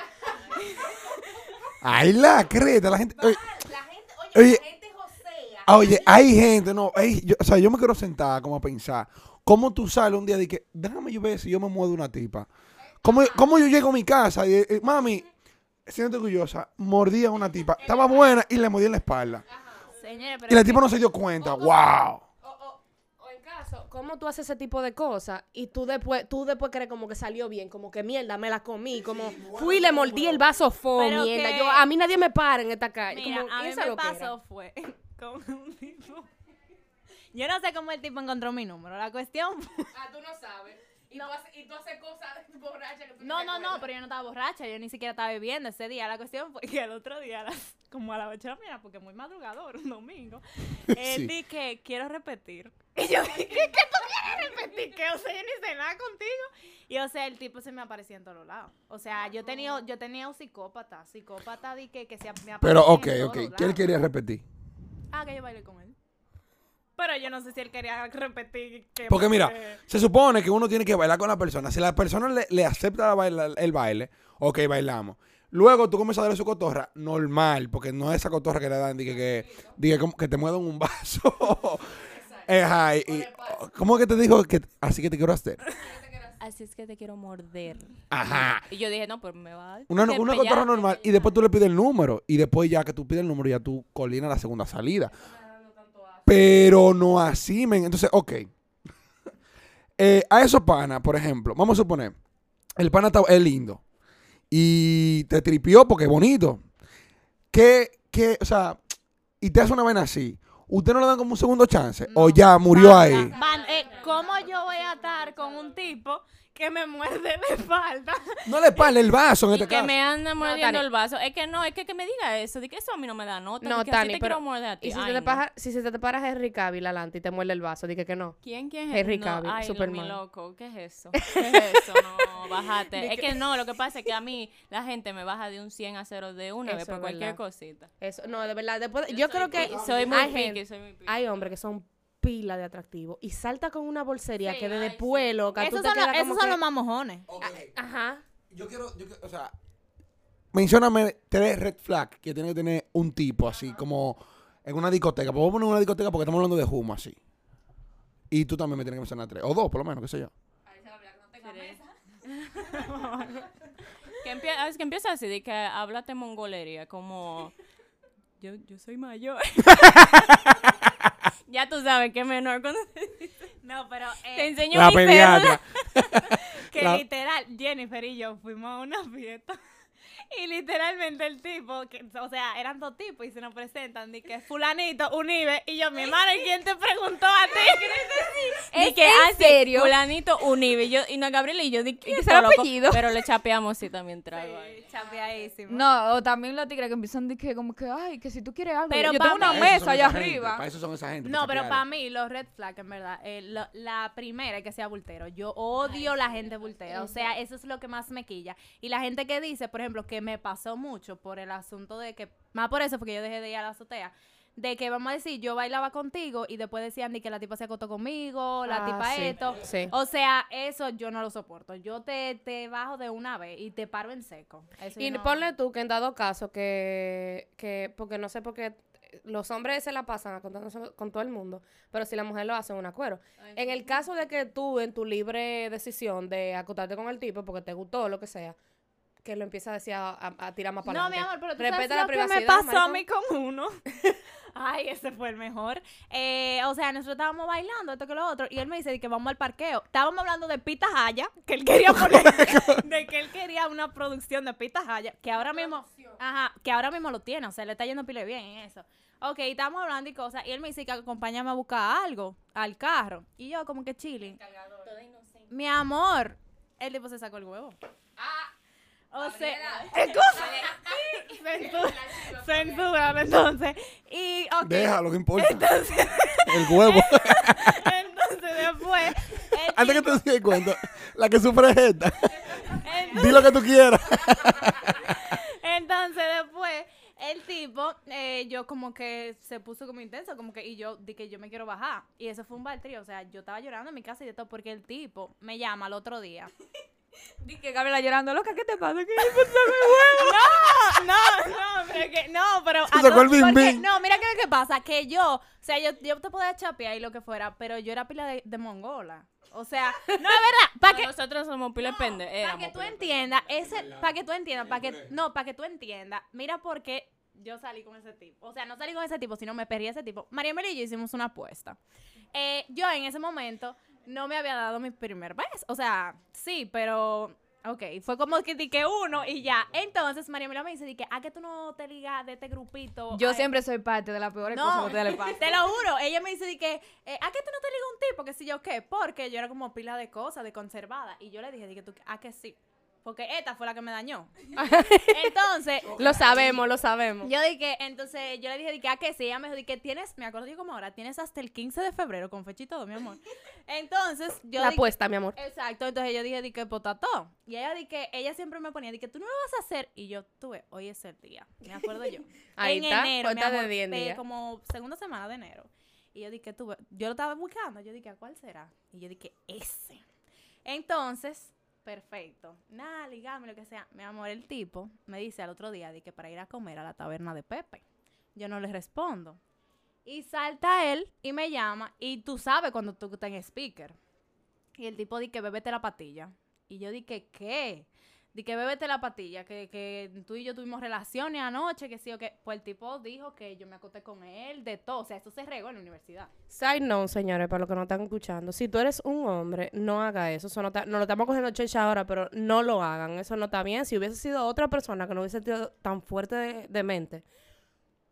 Ay, la creta, la gente. Oye, La gente, Oye. la gente josea. ah, oye, hay gente, no. hay- yo- o sea, yo me quiero sentar como a pensar. ¿Cómo tú sales un día de que, déjame yo ver si yo me muevo una tipa? ¿Cómo, cómo yo llego a mi casa y, eh, mami, siento orgullosa, mordí a una tipa, estaba buena y le mordí en la espalda. Señores, pero Y la tipa no se dio cuenta. ¡Wow! O, o- o en caso, ¿cómo tú haces ese tipo de cosas y tú después, tú después crees como que salió bien, como que mierda, me la comí, como fui y le mordí el vaso fo, Pero mierda. que- Yo, a mí nadie me para en esta calle. Mira, como, a mí me pasó fue [LAUGHS] con un tipo. Yo no sé cómo el tipo encontró mi número. La cuestión fue- Ah, tú no sabes. Y, tú, haces, y tú haces cosas [LAUGHS] borrachas que tú No, no, no, pero yo no estaba borracha. Yo ni siquiera estaba bebiendo ese día. La cuestión fue que el otro día, las- como a las 8 de la mañana, porque muy madrugador, un domingo, él [LAUGHS] Sí. di que quiero repetir. [LAUGHS] Y yo dije, ¿qué tú quieres repetir? Que, o sea, yo ni sé nada contigo. Y, o sea, el tipo se me aparecía en todos lados. O sea, yo tenía, yo tenía un psicópata. Psicópata di que, que se me aparecía Pero, ok, en ok. todos ¿Qué él quería repetir? Ah, que yo bailé con él. Pero yo no sé si él quería repetir. Que Porque mira, se supone que uno tiene que bailar con la persona. Si la persona le, le acepta la baila- el baile, ok, bailamos. Luego tú comienzas a darle su cotorra, normal, porque no es esa cotorra que le dan, dije que, dije como que te muevan un vaso. [LAUGHS] Eh, ajá, y- y- ¿Cómo que te dijo que así que te quiero hacer? Así es que te quiero morder. Ajá. Y yo dije, no, pues me va a dar. Una, que una pues cotorra normal y después tú le pides el número y después ya que tú pides el número ya tú coordinas la segunda salida. Pero no así, men. Entonces, ok. [LAUGHS] Eh, a esos panas, por ejemplo, vamos a suponer, el pana está, es lindo y te tripió porque es bonito. Que, que, o sea, y te hace una vaina así. ¿Usted no le dan como un segundo chance? ¿O ya murió Van- ahí? van- eh, ¿Cómo yo voy a estar con un tipo que me muerde la espalda? No le pale el vaso en Y este que caso. me anda mordiendo Tani. el vaso. Es que no, es que, que me diga eso. De que eso a mí no me da nota. No, de que Tani, así te pero- quiero morder a ti. Y si, Ay, se te no. paras, si se te paras Henry Cavill adelante y te muerde el vaso, dije que no. ¿Quién, quién es Henry no, Cavill, ay, lo- Superman. mi loco, ¿qué es eso? [LAUGHS] ¿Qué es eso? No, bájate. es que no, lo que pasa es que a mí la gente me baja de un 100 a 0 de una vez por es cualquier verdad. cosita. Eso, no, de verdad, después, yo, creo que Soy muy hay, piqui, gente- soy muy piqui. hay hombres que son pila de atractivos y salta con una bolsería Sí, que desde ay, sí. pueblo, que tú Esos te son, los, esos son que- los más mojones. Ajá. Yo quiero, yo quiero- o sea, mencióname tres red flags que tiene que tener un tipo así, como en una discoteca. Podemos poner una discoteca porque estamos hablando de humo así. Y tú también me tienes que mencionar tres. O dos, por lo menos, qué sé yo. [LAUGHS] Que empieza, es que empieza así, de que háblate mongolería, como [LAUGHS] yo, yo soy mayor. [LAUGHS] ya tú sabes que es menor cuando No, pero eh, te enseño La mi pediatra. [LAUGHS] que La- literal, Jennifer y yo fuimos a una fiesta. Y literalmente el tipo, que, o sea, eran dos tipos y se nos presentan, de que fulanito, Unive, y yo, mi hermano, ¿y quién te preguntó a ti? Es ¿Es que en así, serio? fulanito unive. Y, yo, y no, Gabriela y yo di ¿Y qué apellido? Pero le chapeamos sí también trago. ahí. Chapeadísimo. No, o también los tigres que empiezan de que como que, ay, que si tú quieres algo, Pero yo tengo una mesa allá arriba. Para eso son esa gente. No, pero para mí, los red flags, en verdad, eh, lo- la primera es que sea bultero. Yo odio la gente bultera. O sea, eso es lo que más me quilla. Y la gente que dice, por ejemplo, que me pasó mucho por el asunto de que, más por eso, porque yo dejé de ir a la azotea, de que vamos a decir, yo bailaba contigo y después decían de que la tipa se acostó conmigo, la Ah, tipa sí, esto. sí. O sea, eso yo no lo soporto. Yo te, te bajo de una vez y te paro en seco. Eso Y no- ponle tú que en dado caso que, que, porque no sé por qué los hombres se la pasan acostándose con todo el mundo, pero si la mujer lo hace, un acuerdo. En el caso de que tú, en tu libre decisión de acostarte con el tipo porque te gustó o lo que sea, que lo empieza a decir a, a- a tirar más para No, mi amor, pero tú sabes Respeta la lo que me privacidad, pasó a mí con [LAUGHS] uno. Ay, ese fue el mejor. Eh, o sea, nosotros estábamos bailando, esto que lo otro, y él me dice que vamos al parqueo. Estábamos hablando de Pita Jaya, que él quería [LAUGHS] poner, de que él quería una producción de Pita Jaya, que ahora mismo, ajá, que ahora mismo lo tiene, o sea, le está yendo pile bien en eso. Ok, estábamos hablando y cosas, y él me dice que acompáñame a buscar algo al carro. Y yo como que chilling. Mi amor, el tipo se sacó el huevo. O sea. Censura, censura, entonces. Y, ok. Déjalo, que importa. el huevo. [LAUGHS] Entonces, después. Antes que te des cuenta, la que sufre es esta. entonces- Di lo que tú quieras. [LAUGHS] Entonces después el tipo, eh, yo como que se puso como intenso, como que, y yo di que yo me quiero bajar. Y eso fue un baltrío, o sea, yo estaba llorando en mi casa y de todo, porque el tipo me llama al otro día. Dije que Gabriela llorando, loca, ¿qué te pasa? ¿Qué [LAUGHS] No, no, no, pero que, no, pero. Se a sacó el bim porque- bim. No, mira que lo que pasa, que yo, o sea, yo, yo te podía chapear y lo que fuera, pero yo era pila de, de mongola. O sea, no es verdad, para que, Nosotros somos pile pende. para que tú entiendas, ese, para que tú entiendas, para que, no, para que tú entiendas, mira por qué yo salí con ese tipo. O sea, no salí con ese tipo, sino me perdí ese tipo. María y yo hicimos una apuesta. Eh, yo en ese momento no me había dado mi primer beso. O sea, sí, pero... Ok, fue como que di que uno y ya. Entonces María Mela me dice, di que, ¿a que tú no te ligas de este grupito? Yo Ay, siempre soy parte de las peores cosas que a ustedes les [LAUGHS] pasan. te lo juro. Ella me dice de que, eh, ¿a qué tú no te ligas un tipo? Que si yo qué, porque yo era como pila de cosas, de conservada. Y yo le dije, dije, tú, ¿a que sí? Porque esta fue la que me dañó. [LAUGHS] Entonces, Lo sabemos, lo sabemos. yo dije, entonces, yo le dije, dije, ¿a qué sí? Ella me dijo, dije, tienes, me acuerdo yo como ahora, tienes hasta el 15 de febrero con fecha y todo, mi amor. Entonces, yo la dije, apuesta, mi amor. Exacto, entonces yo dije, di que potató. Y ella di que ella siempre me ponía, di que tú no lo vas a hacer. Y yo tuve, hoy es el día, me acuerdo yo. [LAUGHS] Ahí en está, enero, mi cuenta de amor, 10 de días. como segunda semana de enero. Y yo dije, tuve, yo lo estaba buscando, yo dije, ¿a cuál será? Y yo dije, ese. Entonces, perfecto. Nada, ligame, lo que sea. Mi amor, el tipo me dice al otro día, di que para ir a comer a la taberna de Pepe. Yo no le respondo. Y salta él y me llama. Y tú sabes cuando tú estás en speaker. Y el tipo di que bébete la patilla. Y yo di que, ¿qué? Di que bébete la patilla, que, que tú y yo tuvimos relaciones anoche, que sí o que. Pues el tipo dijo que yo me acosté con él, de todo. O sea, eso se regó en la universidad. Side note, señores, para los que no están escuchando. Si tú eres un hombre, no haga eso. Eso no, está- no lo estamos cogiendo checha ahora, pero no lo hagan. Eso no está bien. Si hubiese sido otra persona que no hubiese sido tan fuerte de, de mente,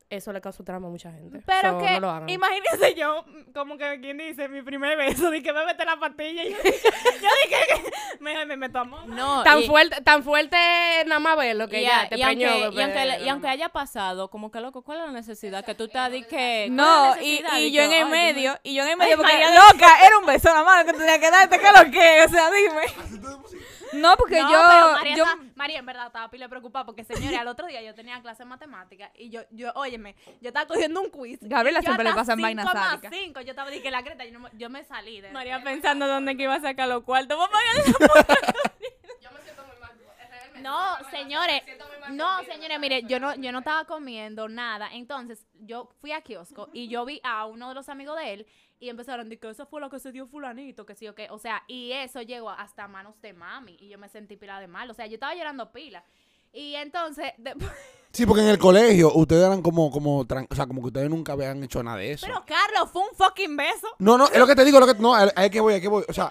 eso le causó trauma a mucha gente. Pero So, que, no lo hagan. imagínense yo, como que quien dice, mi primer beso, di que bébete la patilla. Y yo dije, [LAUGHS] yo dije que me, me meto a moda. No, tan y- fuerte, tan fuerte nada más verlo que ya te y aunque, y, aunque, bebé, y aunque haya pasado, como que loco, ¿cuál es la necesidad? Que tú estás que. No, ¿cuál es la y, y yo que, en el me- medio, y yo en el medio, porque loca, era un beso nada más, que tenía que darte, ¿qué lo que? O sea, dime. No, porque No, yo, pero María, yo, está- María, en verdad estaba pila preocupada porque, señores, al otro día yo tenía clase de matemáticas y yo, yo, óyeme, yo estaba cogiendo un quiz. Gabriela siempre le pasan vainas sádicas. cinco, yo estaba dije la creta, yo, no me- yo me salí de María pensando dónde que iba a sacar los cuartos. Vamos a pagar No, señores, no, señores, mire, yo no, yo no estaba comiendo nada. Entonces, yo fui a kiosco y yo vi a uno de los amigos de él y empezaron a decir que esa fue la que se dio fulanito, que sí o qué. O sea, y eso llegó hasta manos de mami y yo me sentí pila de mal. O sea, yo estaba llorando pila. Y entonces, [LAUGHS] después, Sí, porque en el colegio ustedes eran como, como, tran- o sea, como que ustedes nunca habían hecho nada de eso. Pero Carlos, fue un fucking beso. No, no, es lo que te digo, lo que, no, es que voy, es que voy, o sea,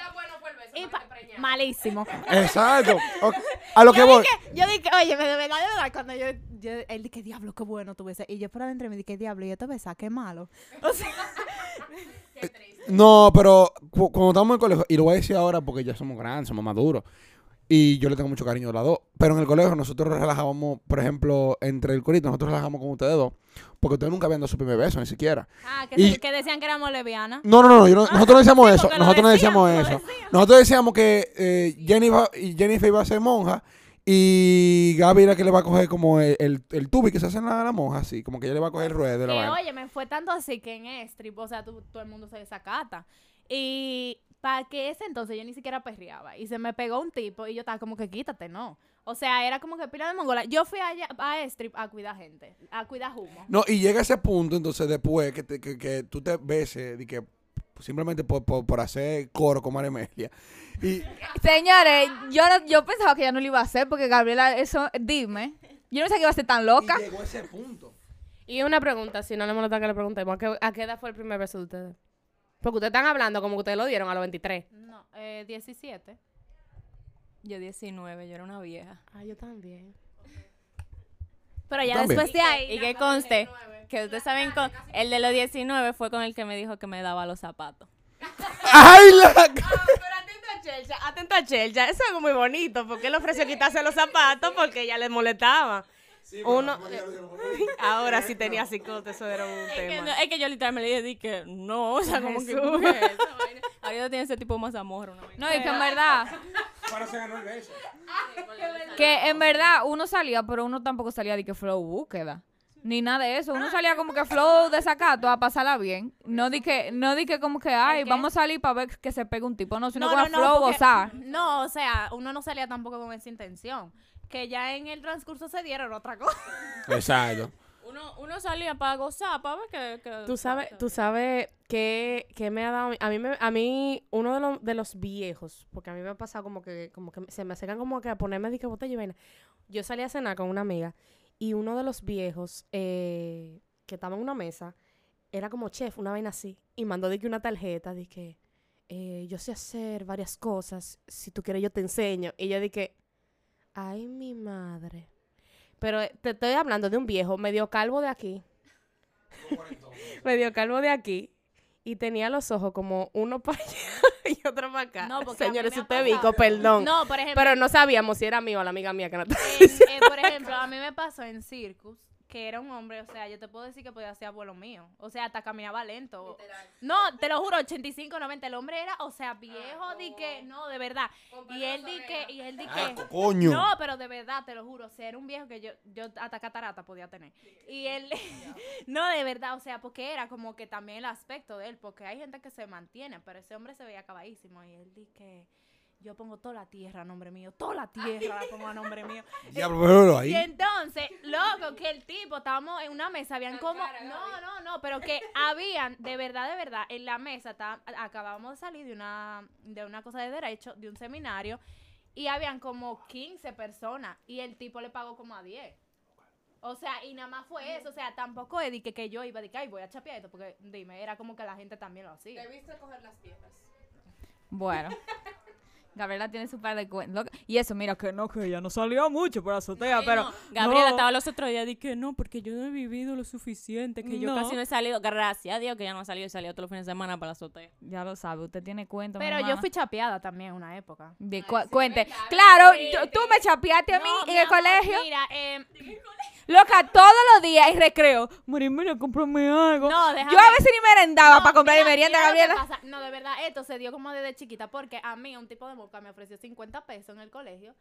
malísimo. exacto. [LAUGHS] A lo que yo voy. dije, yo dije, oye, de verdad, de verdad, cuando yo, yo él dije, diablo, qué bueno tú besas. Y yo por adentro me dije, diablo, yo te besas, qué malo. O sea, [LAUGHS] No, pero cu- cuando estábamos en el colegio, y lo voy a decir ahora porque ya somos grandes, somos maduros, y yo le tengo mucho cariño a las dos, pero en el colegio nosotros relajábamos, por ejemplo, entre el corito, nosotros relajamos con ustedes dos, porque ustedes nunca habían dado su primer beso, ni siquiera. ah, que, Y- se- que decían que éramos lesbianas. No, no, no, yo no- nosotros no decíamos eso, nosotros no decíamos, eso. Nosotros decíamos que eh, Jennifer, y Jennifer iba a ser monja y Gaby era que le va a coger como el, el, el tubi que se hace en la, la monja, así, como que ella le va a coger el ruedo de la vaina. oye, me fue tanto así que en Strip, o sea, tú- todo el mundo se desacata. Y para que ese entonces yo ni siquiera perreaba. Y se me pegó un tipo y yo estaba como que quítate, no. O sea, era como que pila de mongola. Yo fui allá a Strip a cuidar gente, a cuidar humo. No, y llega ese punto, entonces, después que, te- que, que tú te beses, y que simplemente por, por, por hacer coro con María Amelia. Y [LAUGHS] Señores, yo, yo pensaba que ya no lo iba a hacer porque Gabriela, eso, dime. Yo no sé que iba a ser tan loca. llegó ese punto. Y una pregunta, si no le molesta que le preguntemos, ¿a qué, a qué edad fue el primer beso de ustedes? Porque ustedes están hablando como que ustedes lo dieron a los 23. No, eh, 17. Yo 19, yo era una vieja. Ah, yo también. Pero ya También. después de ahí. Y que conste, que ustedes saben, con, el de los 19 fue con el que me dijo que me daba los zapatos. [LAUGHS] ¡Ay, la! Pero atento a Chelcha, atento a Chelcha. Eso es algo muy bonito, porque él ofreció quitarse los zapatos porque ella le molestaba. Uno, [LAUGHS] ahora sí tenía cicote, eso era un Es que, no- tema. es que yo literalmente le dije que no, o sea, como que Jesús. ¿por qué [LAUGHS] esa vaina? Ahorita tiene ese tipo más amor. Una vaina. No, y que en verdad, que en verdad uno salía, pero uno tampoco salía de que flow búsqueda. Ni nada de eso. Uno salía como que flow desacato a pasarla bien. No di que, no di que como que, ay, vamos a salir para ver que se pegue un tipo. No, sino No, como no, no, flow porque- gozar. No, o sea, uno no salía tampoco con esa intención. Que ya en el transcurso se dieron otra cosa. [LAUGHS] Exacto. Uno, uno salía para gozar, para ver que... que Tú sabes, tú sabes que, que me ha dado a mí me- a mí uno de los de los viejos, porque a mí me ha pasado como que como que se me acercan como que a ponerme de que botella y vaina. Yo salí a cenar con una amiga y uno de los viejos eh, que estaba en una mesa era como chef, una vaina así y mandó de que una tarjeta de que eh, yo sé hacer varias cosas, si tú quieres yo te enseño y yo dije, ay mi madre. Pero eh, te estoy hablando de un viejo medio calvo de aquí [LAUGHS] medio calvo de aquí y tenía los ojos como uno para allá [LAUGHS] y otro para acá. No, porque Señores, si usted vico, perdón. No, por ejemplo, Pero no sabíamos si era mío o la amiga mía que no en- eh, por ejemplo, a mí me pasó en Circus que era un hombre, o sea, yo te puedo decir que podía ser abuelo mío. O sea, hasta caminaba lento. No, te lo juro, 85, 90. El hombre era, o sea, viejo, di que, no, de verdad. Y él di que, y él di Ah, que. coño. No, pero de verdad, te lo juro. O sea, era un viejo que yo, yo hasta catarata podía tener. Y él, [LAUGHS] no, de verdad, o sea, porque era como que también el aspecto de él, porque hay gente que se mantiene, pero ese hombre se veía acabadísimo. Y él di que yo pongo toda la tierra a nombre mío, toda la tierra la pongo a nombre mío. [LAUGHS] Diablo, pero [LAUGHS] ahí. Y entonces, loco, que el tipo, estábamos en una mesa, habían como, no, no, no, pero que habían, de verdad, de verdad, en la mesa, tá- acabábamos de salir de una, de una cosa de derecho, de un seminario, y habían como 15 personas, y el tipo le pagó como a 10. O sea, y nada más fue eso, o sea, tampoco es de que, que yo iba de que, ay, voy a chapear esto, porque dime, era como que la gente también lo hacía. viste coger las tierras. Bueno. [LAUGHS] Gabriela tiene su par de cuentos. Y eso, mira, que no, que ella no salió mucho por azotea, pero... No, Gabriela no. estaba los otros días y dije, no, porque yo no he vivido lo suficiente, que yo casi no he salido. Gracias a Dios que ya no ha salido y salió todos los fines de semana para la azotea. Ya lo sabe, usted tiene cuentos. Pero yo fui chapeada también en una época. De cu- cuente. Claro, tú me chapeaste a mí No, en el colegio. Mira, eh, [LAUGHS] Loca, todos los días en recreo. Marimela, cómprame algo. No, déjame- Yo a veces ni merendaba No, para comprar mira, merienda, mira lo que Gabriela. pasa. No, de verdad, esto se dio como desde chiquita porque a mí un tipo de boca me ofreció 50 pesos en el colegio.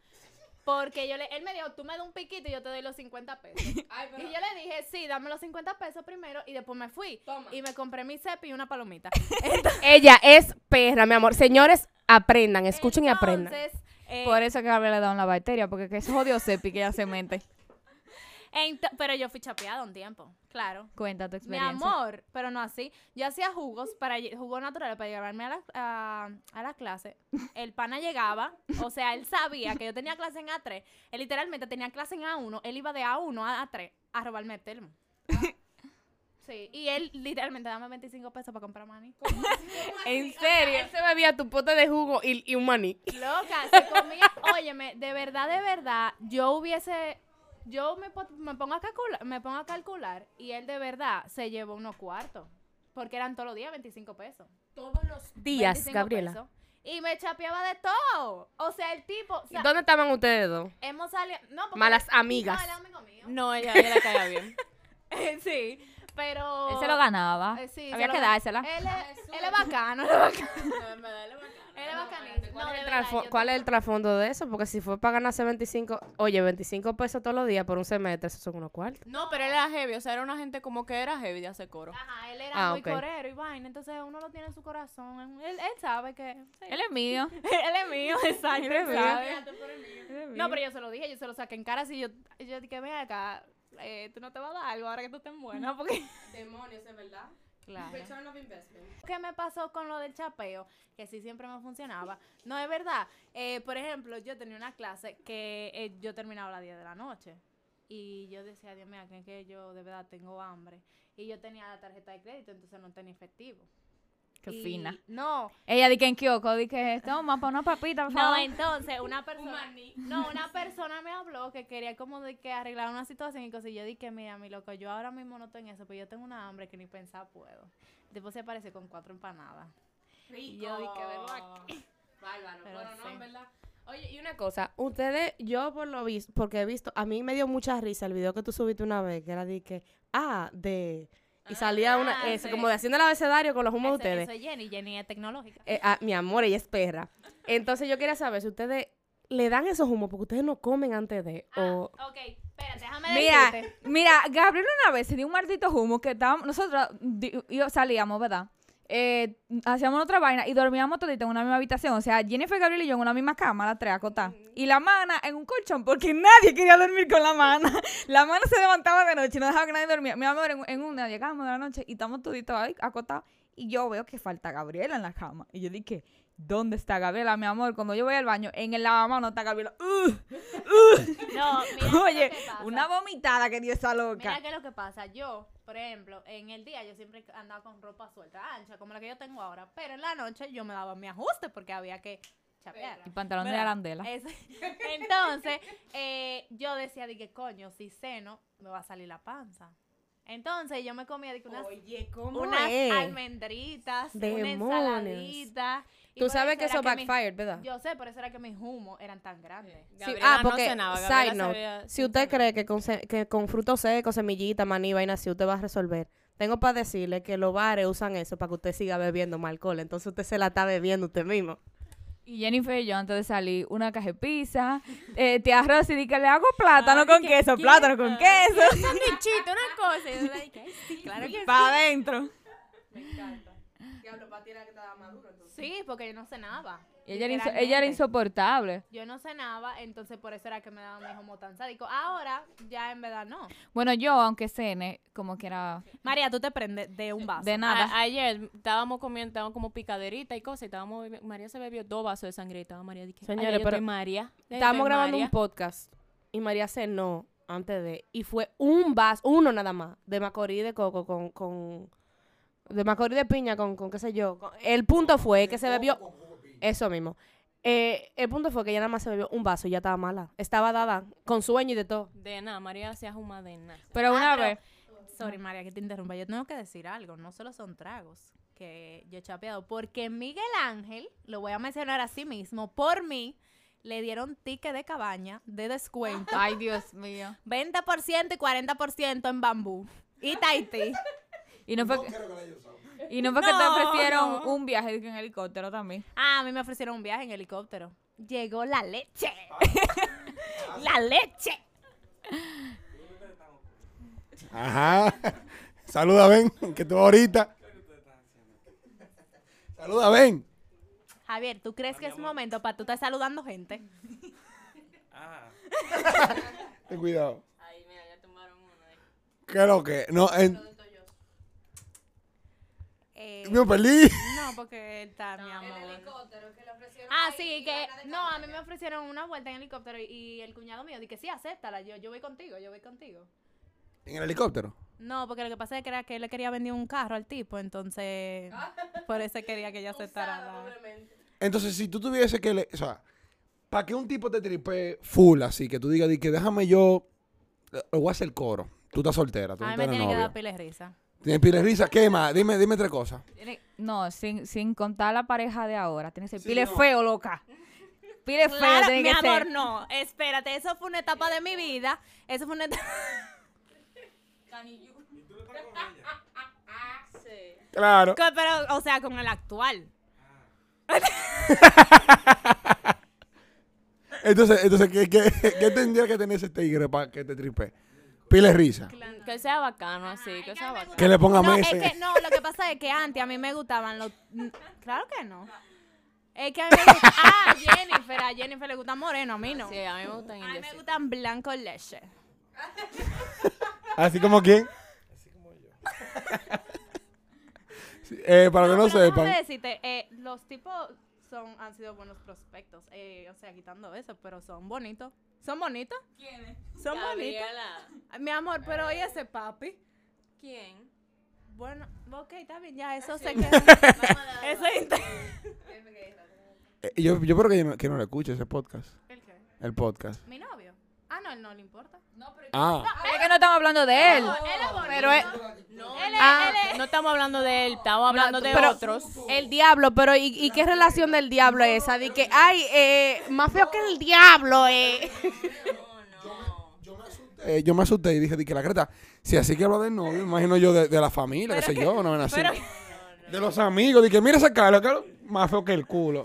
Porque yo le, él me dijo, tú me das un piquito y yo te doy los 50 pesos. [LAUGHS] Y yo le dije, sí, dame los 50 pesos primero y después me fui. Y me compré mi cepi y una palomita. [LAUGHS] Ella es perra, mi amor. Señores, aprendan, escuchen y aprendan. Eh, Por eso que Gabriela le da una bacteria, porque que es jodido sepi que ella se mente. Ento- pero yo fui chapeada un tiempo, claro. Cuenta tu Mi experiencia. amor, pero no así. Yo hacía jugos para jugos naturales para llevarme a la, a, a la clase. El pana llegaba, o sea, él sabía que yo tenía clase en A3. Él literalmente tenía clase en A1. Él iba de A1 a A3 a robarme el termo. [LAUGHS] Sí, y él literalmente dame 25 pesos para comprar maní. [LAUGHS] ¿En serio? Él se bebía tu pote de jugo y, y un maní. Loca, se comía. Óyeme, de verdad, de verdad, yo hubiese. Yo me, me, pongo a calcular, me pongo a calcular y él de verdad se llevó unos cuartos. Porque eran todos los días 25 pesos. Todos los días, 25 Gabriela. pesos. Y me chapeaba de todo. O sea, el tipo. o sea, ¿Dónde estaban ustedes dos? hemos salido. No, porque- Malas amigas. No, amigo mío. No, ella, ella le caía bien. [LAUGHS] sí, pero. Él se lo ganaba. Eh, sí, Había que lo- dársela. Él es, él es bacano, él es bacano. No, en verdad, él es bacano. ¿Cuál, No, es el verdad, trasfo- yo cuál es el tengo- trasfondo de eso? Porque si fue para ganarse 25, oye, 25 pesos todos los días por un semestre, esos son unos cuartos. No, pero él era heavy, o sea, era una gente como que era heavy de hacer coro. Ajá, él era Ah, muy corero y vaina, entonces uno lo tiene en su corazón. Él, él sabe que. sí. Él es mío. [LAUGHS] él es mío, [LAUGHS] exacto. Él es mío. sabe. No, pero yo se lo dije, yo se lo saqué en cara así. Yo, yo dije, ven acá, eh, tú no te vas a dar algo ahora que tú estés buena. Porque. Demonios, es verdad. Claro. ¿Qué me pasó con lo del chapeo? Que sí siempre me funcionaba. No, es verdad. Eh, por ejemplo, yo tenía una clase que eh, yo terminaba a las 10 de la noche. Y yo decía, Dios mío, que, que yo de verdad tengo hambre. Y yo tenía la tarjeta de crédito, entonces no tenía efectivo. Qué Y- fina. No, Ella di que en Kyoko, di que toma para una papita, por no, entonces una [LAUGHS] persona, no, una persona me habló que quería como de que arreglar una situación y cosas. Y yo dije, mira, mi loco, yo ahora mismo no estoy en eso, pero yo tengo una hambre que ni pensar puedo. Después se apareció con cuatro empanadas. Y yo dije, ¿verdad? [LAUGHS] Bárbaro, Pero pero no, sí. en verdad. Oye, y una cosa, ustedes, yo por lo visto, porque he visto, a mí me dio mucha risa el video que tú subiste una vez, que era de que, ah, de, y salía una, Ah, eso, sí. como de haciendo el abecedario con los humos de ustedes. es Jenny, Jenny es tecnológica. Eh, ah, mi amor, ella es perra. Entonces yo quería saber si ustedes le dan esos humos porque ustedes no comen antes de, o... ok, espérate, déjame Mira, decirte. mira, Gabriel una vez se dio un maldito humo que estábamos, nosotros di- y- salíamos, ¿verdad? Eh, hacíamos otra vaina y dormíamos toditos en una misma habitación. O sea, Jennifer, Gabriel y yo en una misma cama, las tres acotadas. Y la mana en un colchón, porque nadie quería dormir con la mana. [LAUGHS] La mana se levantaba de noche y no dejaba que nadie dormía. Mi amor, en, en una llegamos de la noche y estamos toditos ahí acotados. Y yo veo que falta Gabriela en la cama. Y yo dije, ¿dónde está Gabriela, mi amor? Cuando yo voy al baño, en el lavamanos está Gabriela. ¡Ugh! [LAUGHS] No, mira, Oye, [LAUGHS] ¿qué es lo que pasa? una vomitada que dio esa loca. Mira qué es lo que pasa. Yo, por ejemplo, en el día yo siempre andaba con ropa suelta, ancha, como la que yo tengo ahora. Pero en la noche yo me daba mi ajuste porque había que chapear. Y pantalón de arandela. Es- [LAUGHS] Entonces, eh, yo decía, de que coño, si ceno, me va a salir la panza. Entonces, yo me comía unas, Oye, ¿cómo unas es? almendritas, una Demonios. ensaladita. y Tú sabes que eso mi- backfired, ¿verdad? Yo sé, por eso era que mis humos eran tan grandes. Sí, Gabriela ah, no porque, cenaba, side note, sabía si usted cree que con, que con frutos secos, semillita, maní, vaina así, usted va a resolver. Tengo para decirle que los bares usan eso para que usted siga bebiendo más alcohol. Entonces usted se la está bebiendo usted mismo. Y Jennifer y yo, antes de salir, una caja de pizza, [LAUGHS] eh, tía Rosy, di que le hago plátano con queso, plátano con queso. Un sandwichito, una cosa. Y yo like, "Ay, sí, [LAUGHS] claro que sí. Para adentro. Diablo, para ti era que estaba maduro, Sí, porque yo no cenaba. Y ella era, inso- ella era literalmente. insoportable. Yo no cenaba, entonces por eso era que me daban mi humo tan sádico. Ahora, ya en verdad no. Bueno, yo, aunque cene, como que era María, tú te prendes de un vaso. de nada. A- ayer estábamos comiendo, estábamos como picaderita y cosas. Y estábamos, María se bebió dos vasos de sangre y estaba María. Dije, Señores, pero María. Estábamos grabando María. un podcast y María cenó antes de. Y fue un vaso, uno nada más, de macorí de coco con. con de macorí de piña con, con qué sé yo. con- el punto fue que se bebió. Eso mismo. Eh, el punto fue que ella nada más se bebió un vaso y ya estaba mala. Estaba dada, con sueño y de todo. De nada, María hacía juma de nada. Pero una Ah, pero- vez, Sorry, María, que te interrumpa. Yo tengo que decir algo. No solo son tragos que yo he chapeado. Porque Miguel Ángel, lo voy a mencionar así mismo, por mí, le dieron ticket de cabaña de descuento. ay Dios mío. 20% y 40% en bambú. Y Tahití. [LAUGHS] Y no fue, que- y no fue que te ofrecieron no. un viaje en helicóptero también. Ah, a mí me ofrecieron un viaje en helicóptero. Llegó la leche. [LAUGHS] la leche. Ajá. Saluda, Ben, que tú ahorita. Saluda, Ben. Javier, ¿tú crees que es momento para tú estar saludando gente? [LAUGHS] Ten cuidado. Ay, mira, ya tomaron ¿Qué es lo que? No, en, Eh, me perdí. no, porque él está, mi amor. Ah, sí, que no, a mí me ofrecieron una vuelta en helicóptero y, y el cuñado mío que sí, acéptala, yo, yo voy contigo, yo voy contigo. En el helicóptero. No, porque lo que pasa es que era que él le quería vender un carro al tipo, entonces [LAUGHS] por eso quería que ella aceptara. la- Entonces, si tú tuviese que... Le, o sea, para que un tipo te tripe full así, que tú digas, di que déjame yo... eh, voy a hacer coro. Tú estás soltera, tú A no mí me tienes tiene que dar novio. pile de risa. Tienes pila de risa. ¿Qué más? Dime, dime tres cosas. Tiene- No, sin, sin contar la pareja de ahora. Tiene que ser Sí, pile no. feo, loca. Pile feo Claro, tiene mi que amor, ser. no. Espérate, eso fue una etapa de mi vida. Eso fue una etapa. Claro. Co- Pero, o sea, con el actual. [LAUGHS] Entonces, entonces ¿qué, qué, qué tendría que tener ese tigre para que te tripe? Pile risa. Que sea bacano así, que sea bacano. Que le ponga No, es que no, lo que pasa es que antes a mí me gustaban los. Claro que no. Es que a mí me [LAUGHS] gusta. Ah, Jennifer. A Jennifer le gusta moreno, a mí no. Sí, a mí me gustan A mí me gustan blanco leche. ¿Así como quién? Sí, eh, para que no sepan. decirte, eh, los tipos son, han sido buenos prospectos. Eh, o sea, quitando eso, pero son bonitos. ¿Son bonitos? ¿Quiénes? Son bonitos. Mi amor, pero oye ese papi. ¿Quién? Bueno, ok, está bien, ya, eso se queda. [LAUGHS] eso es inter- [LAUGHS] Eh, yo, yo creo que, yo no, que no le escuche ese podcast. ¿El qué? El podcast. ¿Mi novio? Ah, no, él no le importa. Ah. Es que no estamos hablando de él. él es bonito. Pero es- No, Él es- Ah. él es- no estamos hablando de él, estamos hablando de pero- otros. El diablo, pero ¿y, y qué relación del diablo es esa? De que, ay, eh, más feo que el diablo, eh. Eh, yo me asusté y dije, di que la creta, si así que habla del novio, imagino yo de, de la familia, qué sé yo, no ven así. pero- De los amigos, dije, mira esa cara, Carlos, más feo que el culo.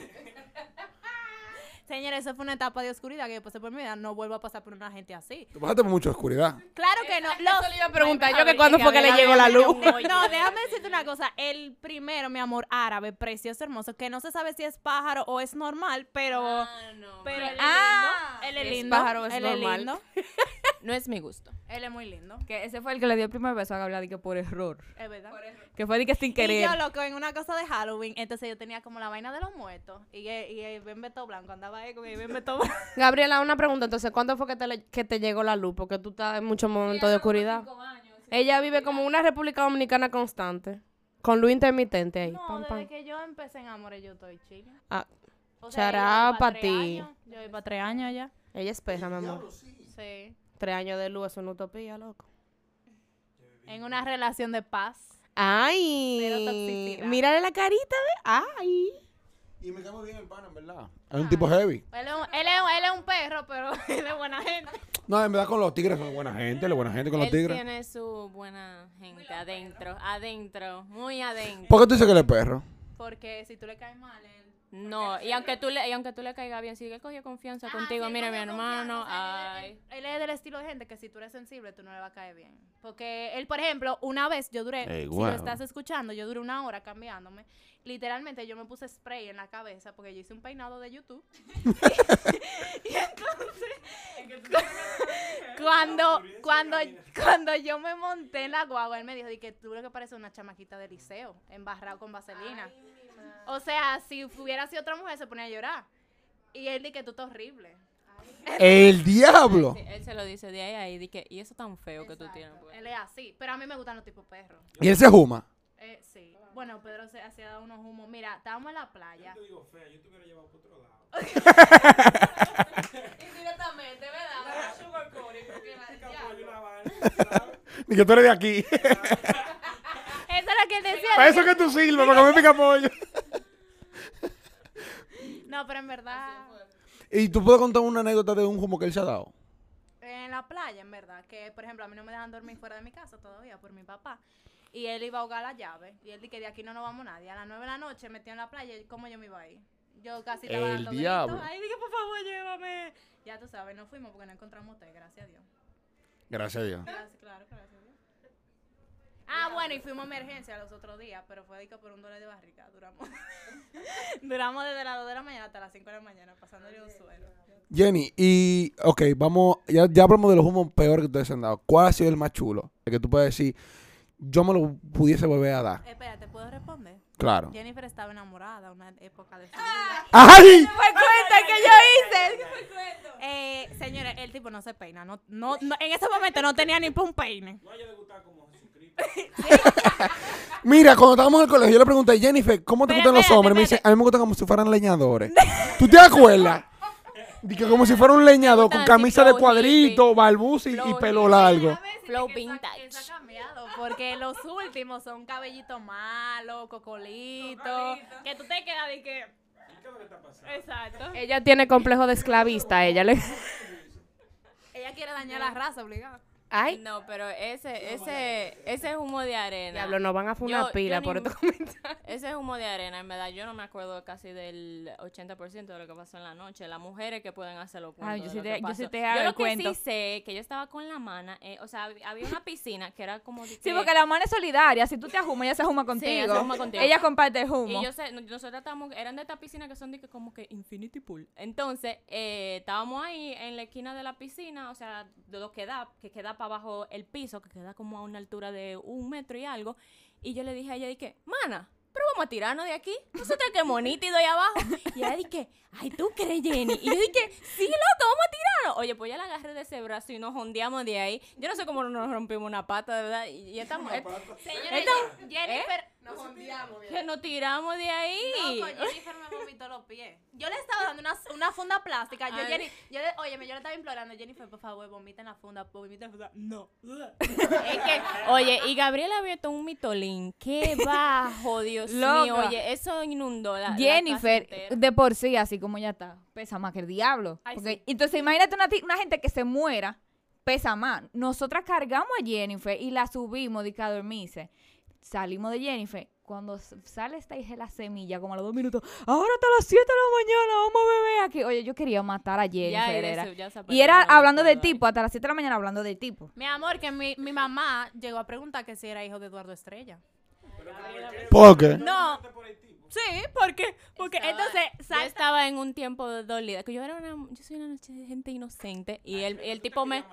Señores, eso fue una etapa de oscuridad que yo pasé por mi vida. No vuelvo a pasar por una gente así. Tú pasaste por mucha oscuridad. Claro que no. Los, le iba a preguntar yo que cuándo fue que le llegó la luz. No, déjame decirte una cosa. El primero, mi amor, árabe, precioso, hermoso, que no se sabe si es pájaro o es normal, pero. Ah, no. pero él es Ah, lindo. Él es es lindo. pájaro, es él normal. [LAUGHS] No es mi gusto. Él es muy lindo. Que ese fue el que le dio el primer beso a Gabriela, que por error. Es verdad. Que fue de que sin Y querer. yo, loco, en una cosa de Halloween, entonces yo tenía como la vaina de los muertos. Y, y, y el Ben Beto Blanco andaba ahí con el Ben Beto Blanco. [LAUGHS] Gabriela, una pregunta, entonces, ¿cuándo fue que te, le- que te llegó la luz? Porque tú estás en muchos momentos de oscuridad. Ella vive como una República Dominicana constante, con luz intermitente ahí. No, pam, desde pam. que yo empecé en Amores, yo estoy chica. Ah, O Chará yo voy pa' tres ti. Yo voy para tres años ya. ella es perra, mi amor. Sí. Tres años de luz es una utopía, loco. En una relación de paz. Ay, toxicidad. mírale la carita, de Ay. Y me cae muy bien el pana, en verdad. Es un tipo heavy. Él es, un, él, es, un- él es un perro, pero [LAUGHS] él es buena gente. No, en verdad con los tigres son buena gente, la buena gente con los Él tigres. tiene su buena gente adentro, adentro, muy adentro. ¿Por qué tú dices que él es perro? Porque si tú le caes mal, él... No, y aunque tú le, y aunque tú le caigas bien, si él cogió confianza Ah, contigo, sí, mira mi hermano, confianza, o sea, ay. él, él- él es del estilo de gente que si tú eres sensible, tú no le va a caer bien. Porque él, por ejemplo, una vez yo duré, Ey, si guau. lo estás escuchando, yo duré una hora cambiándome. Literalmente yo me puse spray en la cabeza porque yo hice un peinado de YouTube. [LAUGHS] y entonces, [LAUGHS] cuando, cuando, cuando yo me monté en la guagua, él me dijo, di que tú lo que parece una chamaquita de liceo, embarrado con vaselina. O sea, si hubiera sido otra mujer, se ponía a llorar. Y él dice que tú estás horrible. ¡El diablo! Sí, él se lo dice de ahí a ahí, di que, y eso tan feo que tú tienes. pues. Él es así. Pero a mí me gustan los tipos perros. Y él se juma. Eh, sí. Bueno, Pedro se hacía dado unos humos. Mira, estábamos en la playa. Indirectamente, ¿verdad? Sugar coating, [LAUGHS] Ni que tú eres de aquí. Eso es lo que él decía. Para eso que tú sirves, para comer pica pollo. No, pero en verdad. Y tú puedes contar una anécdota de un humo que él se ha dado. En la playa, en verdad. Que, por ejemplo, a mí no me dejan dormir fuera de mi casa todavía por mi papá. Y él iba a ahogar la llave. Y él dice que de aquí no nos vamos nadie. A las 9 de la noche metió en la playa. ¿y ¿Cómo yo me iba a ir? Yo casi estaba El dando diablo. gritos. Ay, dije, por favor, llévame. Ya tú sabes, no fuimos porque no encontramos hotel, gracias a Dios. Gracias a Dios. Gracias, claro, gracias a Dios. Ah, bueno, y fuimos a emergencia los otros días, pero fue de que por un dolor de barriga. Duramos, [LAUGHS] duramos desde las 2 de la mañana hasta las 5 de la mañana, pasándole un suelo. Jenny, y, ok, vamos, ya, ya hablamos de los humos peores que ustedes han dado. ¿Cuál ha sido el más chulo? El que tú puedes decir, yo me lo pudiese volver a dar. Espérate, ¿puedo responder? Claro. Jennifer estaba enamorada una época de su vida. [LAUGHS] ¡Ay! fue cuenta que yo hice? Eh, señores, el tipo no se peina. No, no, no- en ese momento no tenía ni un peine. [LAUGHS] Mira, cuando estábamos en el colegio, yo le pregunté, Jennifer, ¿cómo te Pero gustan los espérate, hombres? Me dice, espérate. a mí me gustan como si fueran leñadores. ¿Tú te acuerdas? Dije, como si fuera un leñador con así, camisa de flow cuadrito, balbus y, y Flow pelo hippie. largo. Flow vintage. Eso ha cambiado, porque los últimos son cabellito malo, cocolito, que tú te quedas de que... Exacto. Ella tiene complejo de esclavista, ella le... Ella quiere dañar la raza, obligada. Ay, No, pero ese, ese, ese humo de arena. diablo, nos van a Yo- una yo pila ni- por estos comentarios. [LAUGHS] Ese humo de arena, en verdad, yo no me acuerdo casi del 80% de lo que pasó en la noche. Las mujeres que pueden hacerlo cuento Ay, yo sí lo te- que yo sí te hago Yo el lo que cuento. sí sé, que yo estaba con la mana, eh, o sea, hab- había una piscina que era como... de Sí, que- porque la mano es solidaria. Si tú te ajumas, ella se ajuma contigo. ajuma contigo. Ella comparte el humo. Y yo sé, no- nosotros estábamos, eran de estas piscinas que son de que como que Infinity Pool. Entonces, eh, estábamos ahí en la esquina de la piscina, o sea, de lo que da, que queda para abajo el piso, que queda como a una altura de un metro y algo. Y yo le dije a ella, dije, mana, pero vamos a tirarnos de aquí. Nosotros que monítido ahí abajo. Y ella dije, ay, ¿tú crees, Jenny? Y yo dije, sí, loco, vamos a tirarnos. Oye, pues ya la agarré de ese brazo y nos hondeamos de ahí. Yo no sé cómo nos rompimos una pata, de verdad. Y, y estamos... Señora, Esta- Jennifer... Nos hundiamos. que nos tiramos de ahí. Loco, [LAUGHS] Jennifer me vomitó los pies. Yo le estaba dando una, una funda plástica. Yo. Jenny, yo le, oye, yo le estaba implorando, Jennifer, por favor, vomita en la funda, vomita en la funda. No. Es que, oye, y Gabriela había todo un mitolín. Qué bajo, Dios mío. Oye, eso inundó la. Jennifer, de por sí, así como ya está, pesa más que el diablo. Ay, Porque- sí. Entonces, imagínate una, ti- una gente que se muera, pesa más. Nosotras cargamos a Jennifer y la subimos de que a dormirse. Salimos de Jennifer. Cuando sale esta hija de la semilla, como a los dos minutos, ahora hasta las 7 de la mañana, vamos a beber aquí. Oye, yo quería matar a Jennifer. Ya, y era. eso ya se Y perdió, era no me hablando del tipo, hasta las 7 de la mañana hablando del tipo. Mi amor, que mi, mi mamá llegó a preguntar que si era hijo de Eduardo Estrella. ¿Por qué? No. Sí, porque, porque entonces Yo salta. estaba en un tiempo de dolida, que yo era una, yo soy una noche de gente inocente y el, y el tipo me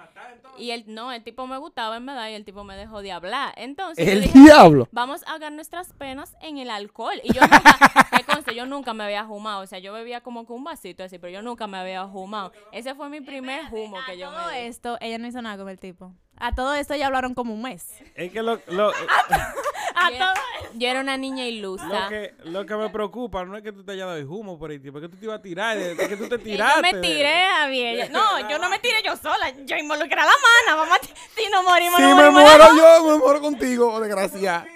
y el no, el tipo me gustaba en verdad y el tipo me dejó de hablar. Entonces yo El dije, diablo. vamos a ahogar nuestras penas en el alcohol. Y yo nunca, [LAUGHS] conste, yo nunca me había fumado. O sea, yo bebía como que un vasito así, pero yo nunca me había fumado. Ese fue mi primer humo que yo todo me di. esto, ella no hizo nada con el tipo. A todo esto ya hablaron como un mes. Es que lo, lo, [LAUGHS] A Yo- todo Yo era una niña lo ilusa. que, lo que me preocupa no es que tú te hayas dado el humo por ahí, porque tú te ibas a tirar, es que tú te [LAUGHS] tiraste. yo me tiré a mí. No, yo no me tiré yo sola. Yo involucré a la mana. Vamos a ti- si no morimos, Si no me morimos. muero yo, me muero contigo, oh, desgracia.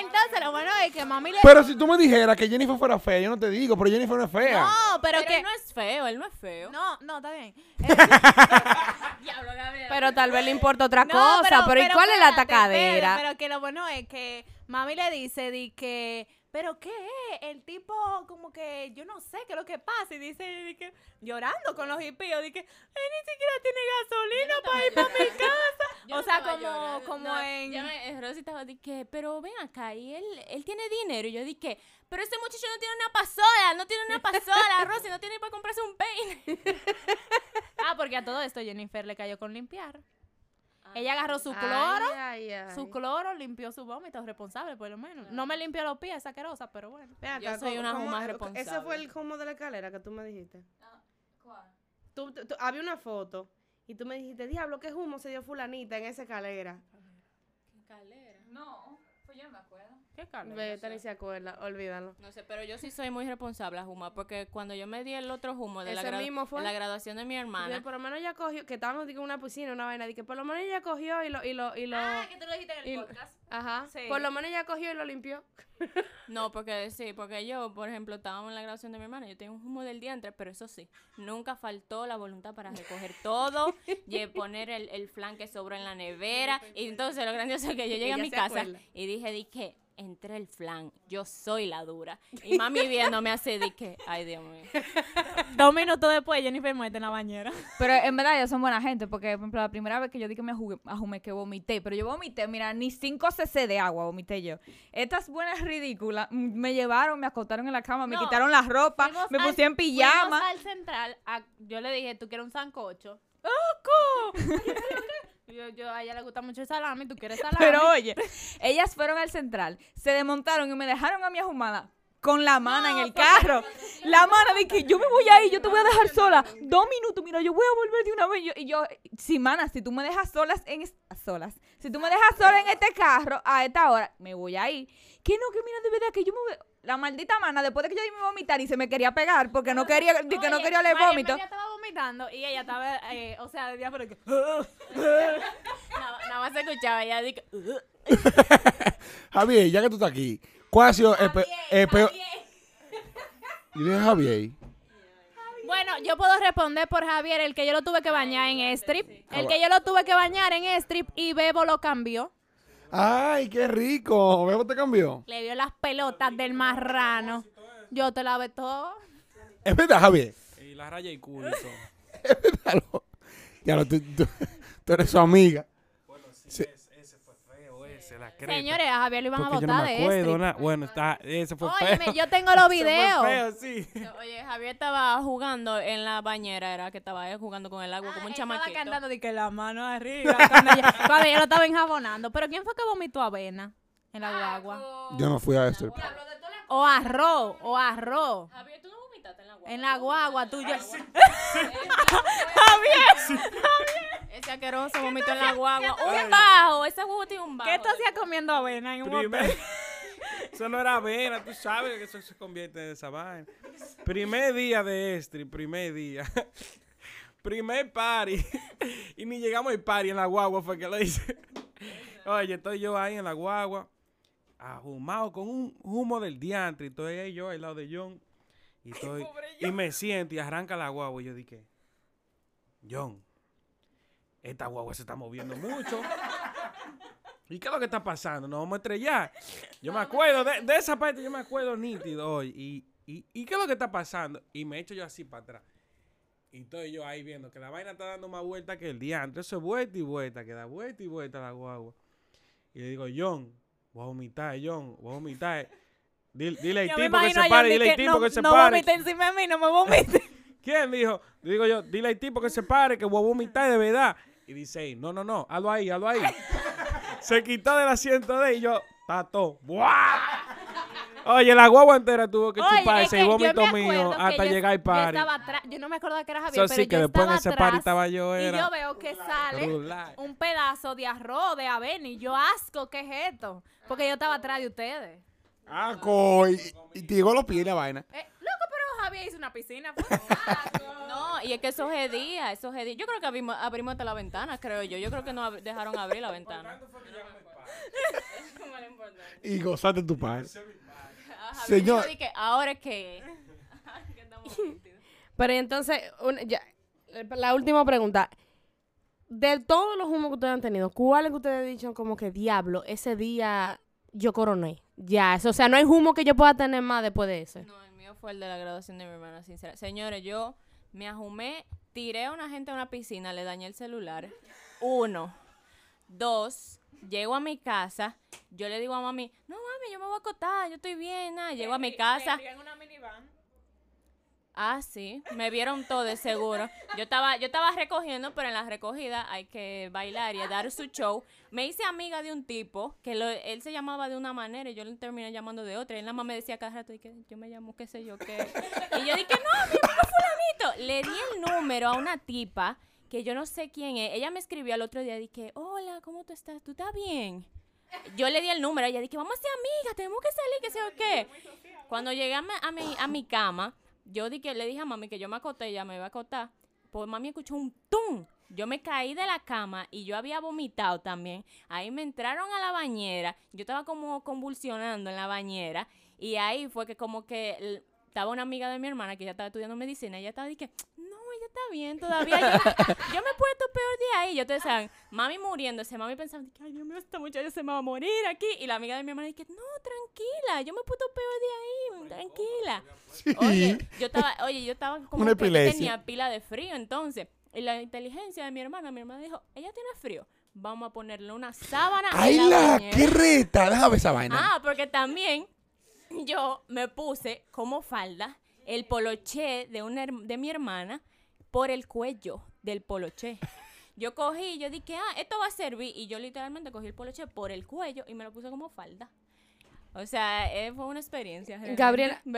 Entonces, lo bueno es que mami le. Pero si tú me dijeras que Jennifer fuera fea, yo no te digo, pero Jennifer no es fea. No, pero, Pero que. él no es feo, él no es feo. No, no, está bien. [LAUGHS] Diablo, Gabriela. Pero tal vez le importa otra No, cosa. Pero, ¿y cuál es la espérate, tacadera? espérate, Pero que lo bueno es que mami le dice di que, pero qué es? el tipo como que yo no sé qué es lo que pasa y dice di que llorando con los hippios, di que él ni siquiera tiene gasolina para ir para mi casa. [LAUGHS] Yo o no sea, como llorando. como No, en yo me- Rosy estaba que, pero ven acá, y él, él tiene dinero. Y yo dije, pero ese muchacho no tiene una pasola, no tiene una pasola, [LAUGHS] Rosy, no tiene para comprarse un peine. [LAUGHS] Ah, porque a todo esto Jennifer le cayó con limpiar. Ella agarró su cloro, Ay, ay, ay. su cloro, limpió su vómito, responsable por lo menos. No me limpió los pies, esa asquerosa, pero bueno. Ven Yo acá, soy ¿cómo- una cómo- juma Ese responsable. fue el humo de la escalera que tú me dijiste. Tú, tú- tú- había una foto y tú me dijiste, diablo, ¿qué humo se dio fulanita en esa escalera? No, pues yo no me acuerdo. ¿Qué calor? Vete, ni se acuerda, olvídalo. No sé, pero yo sí soy muy responsable a Juma, porque cuando yo me di el otro humo de la, ¿Ese gra- mismo fue? de la graduación de mi hermana, por lo menos ella cogió, que estábamos digo, en una piscina, una vaina, y que por lo menos ella cogió y lo, y lo, y lo, Ah, que tú lo dijiste en y- el podcast. ajá, Sí. por lo menos ella cogió y lo limpió. no, porque sí, porque yo, por ejemplo, estábamos en la graduación de mi hermana, yo tenía un humo del diantre, pero eso sí, nunca faltó la voluntad para recoger todo, [LAUGHS] y poner el, el flan que sobró en la nevera, y entonces lo grandioso es que yo [LAUGHS] llegué a mi casa acuerda. y dije, di que, entre el flan, yo soy la dura. Y mami viéndome así, que, ay Dios mío. [LAUGHS] Dos minutos después, Jennifer muerte en la bañera. Pero en verdad ellos son buena gente, porque por ejemplo, la primera vez que yo di que me ajumé, que vomité, pero yo vomité, mira, ni 5 cc de agua vomité yo. Estas buenas ridículas mm, me llevaron, me acostaron en la cama, me No, quitaron la ropa, me puse en pijama. Fuimos al central. a- yo le dije, ¿tú quieres un sancocho? ¡Oco! Yo, yo, a ella le gusta mucho el salami, ¿tú quieres [LAUGHS] salami? Pero oye, ellas fueron al central, se desmontaron y me dejaron a mi ahumada con la mano en el carro. La mano de que yo me voy ahí, yo te voy a dejar sola. Dos minutos, mira, yo voy a volver de una vez. Yo- y yo, si mana, si tú me dejas solas en solas, si tú me dejas sola en este carro a esta hora, me voy ahí. Que no, que mira, de verdad que yo me voy. La maldita mana, después de que yo di mi vomitar y se me quería pegar porque no quería, que no quería leer vómito. Emilia estaba vomitando y ella estaba, eh, o sea, decía, pero que... [LAUGHS] Nada, más se escuchaba, ella "Ugh". [LAUGHS] Javier, ya que tú estás aquí, ¿cuál ha sido el, pe- el peor? Yo dije Javier. Bueno, yo puedo responder por Javier, el que yo lo tuve que bañar en strip. Ah, El va. que yo lo tuve que bañar en strip y Bebo lo cambió. Ay, qué rico. ¿Bebo te cambió? Le dio las pelotas del marrano. Yo te lavé todo. Es verdad, Javier. Y la raya y culo. [LAUGHS] Es verdad. Ya lo, tú, tú- tú eres su amiga. Sí. Ese fue feo, ese. Señores, a Javier lo iban a yo no me de acuerdo, nada. Bueno, está, ese fue Óyeme, feo. yo tengo los [LAUGHS] Ese fue videos. feo, sí. Oye, Javier estaba jugando en la bañera, era que estaba ahí jugando con el agua como un Ah, estaba chamaquito. cantando de que la mano arriba cuando ella, [LAUGHS] cuando ella lo estaba enjabonando. Pero ¿quién fue que vomitó avena en la guagua? Yo no fui a este. O arroz, o arroz. Javier, ¿tú no vomitaste en la agua? En la guagua tuya. [LAUGHS] Ese asqueroso vomitó en la guagua. Un bajo, ese jugo tiene un bajo. ¿Qué tú hacías comiendo avena en un hotel? Primer- [LAUGHS] eso no era avena, tú sabes que eso se convierte en esa vaina. Primer día de Estri, primer día. [LAUGHS] primer party. [LAUGHS] y ni llegamos al party en la guagua, fue que lo hice. Oye, estoy yo ahí en la guagua, ahumado con un humo del diantre. Y estoy ahí yo al lado de John. Y, estoy, y me siento y arranca la guagua. Y yo dije, John, esta guagua se está moviendo mucho. ¿Y qué es lo que está pasando? Nos vamos a estrellar. Yo me acuerdo, de, de esa parte yo me acuerdo nítido hoy. Y, y, ¿Y qué es lo que está pasando? Y me echo yo así para atrás. Y estoy yo ahí viendo que la vaina está dando más vuelta que el diantre. Eso es vuelta y vuelta, que da vuelta y vuelta la guagua. Y le digo, John, voy a vomitar, John, voy a vomitar. Dile, dile al tipo que se pare, dile al tipo no, que se no pare. vomite encima de mí, no me vomite. [LAUGHS] ¿Quién dijo? Digo yo, dile al tipo que se pare, que voy a vomitar de verdad. Y dice, "Ey, no, no, no, hazlo ahí, hazlo ahí. [LAUGHS] se quitó del asiento de él y yo, tato. ¡Buah! Oye, la guagua entera tuvo que Oye, chuparse es que y vómito acuerdo mío que hasta yo- llegar al Yo party. estaba yo no me acordaba que era Javier, Eso pero sí, que yo después en ese atrás party estaba yo, y yo veo que sale un pedazo de arroz de avena y yo asco, ¿qué es esto? Porque yo estaba atrás de ustedes. Ah, coy. Y te llegó los pies la vaina. Eh, Javier hizo una piscina. pues. [LAUGHS] No, y es que esos días, esos días. Yo creo que abrimos, abrimos hasta la ventana, creo yo. Yo creo que no ab- dejaron abrir la ventana. Eso es lo importante. [LAUGHS] Y gozaste tu padre. Javier Señor. ahora es [LAUGHS] que. Pero entonces, un- ya, la última pregunta. De todos los humos que ustedes han tenido, ¿cuál es que ustedes han dicho como que diablo, ese día yo coroné? Ya, eso, o sea, no hay humo que yo pueda tener más después de ese. No, fue el de la graduación de mi hermana, sincera. Señores, yo me ajumé, tiré a una gente a una piscina, le dañé el celular. Uno. Dos. Llego a mi casa, yo le digo a mami, no mami, yo me voy a acotar, yo estoy bien, nada. Llego a mi casa. Ah, sí, me vieron todo de seguro. Yo estaba, yo estaba recogiendo, pero en la recogida hay que bailar y dar su show. Me hice amiga de un tipo que lo- él se llamaba de una manera y yo le terminé llamando de otra. Y él nada más me decía cada rato, y que yo me llamo qué sé yo qué. Y yo dije, no, mi amigo fulanito. Le di el número a una tipa que yo no sé quién es. Ella me escribió al otro día, dije, hola, ¿cómo tú estás? ¿Tú estás bien? Yo le di el número, ella dije, vamos a ser amigas, tenemos que salir, qué sé yo qué. Cuando llegué a mi, a mi, a mi cama, yo dije, le dije a mami que yo me acosté, ella me iba a acostar. Pues mami escuchó un tum. Yo me caí de la cama y yo había vomitado también. Ahí me entraron a la bañera. Yo estaba como convulsionando en la bañera. Y ahí fue que como que estaba una amiga de mi hermana que ella estaba estudiando medicina. Ella estaba diciendo, está bien, todavía yo, yo me he puesto peor de ahí. Yo te decía, mami muriéndose, mami pensando, que, ay, Dios mío, esta muchacha se me va a morir aquí. Y la amiga de mi hermana dice, no, tranquila, yo me he puesto peor de ahí, tranquila. Oye, yo estaba, oye, yo estaba como Una que tenía pila de frío, entonces, y la inteligencia de mi hermana, mi hermana dijo, ella tiene frío, vamos a ponerle una sábana ¡Ay, la la! bañera". ¡Qué reta! Déjame esa vaina. Ah, porque también yo me puse como falda el poloché de, una, de mi hermana por el cuello del poloché. Yo cogí, yo dije, ah, esto va a servir. Y yo literalmente cogí el poloché por el cuello y me lo puse como falda. O sea, eh, fue una experiencia.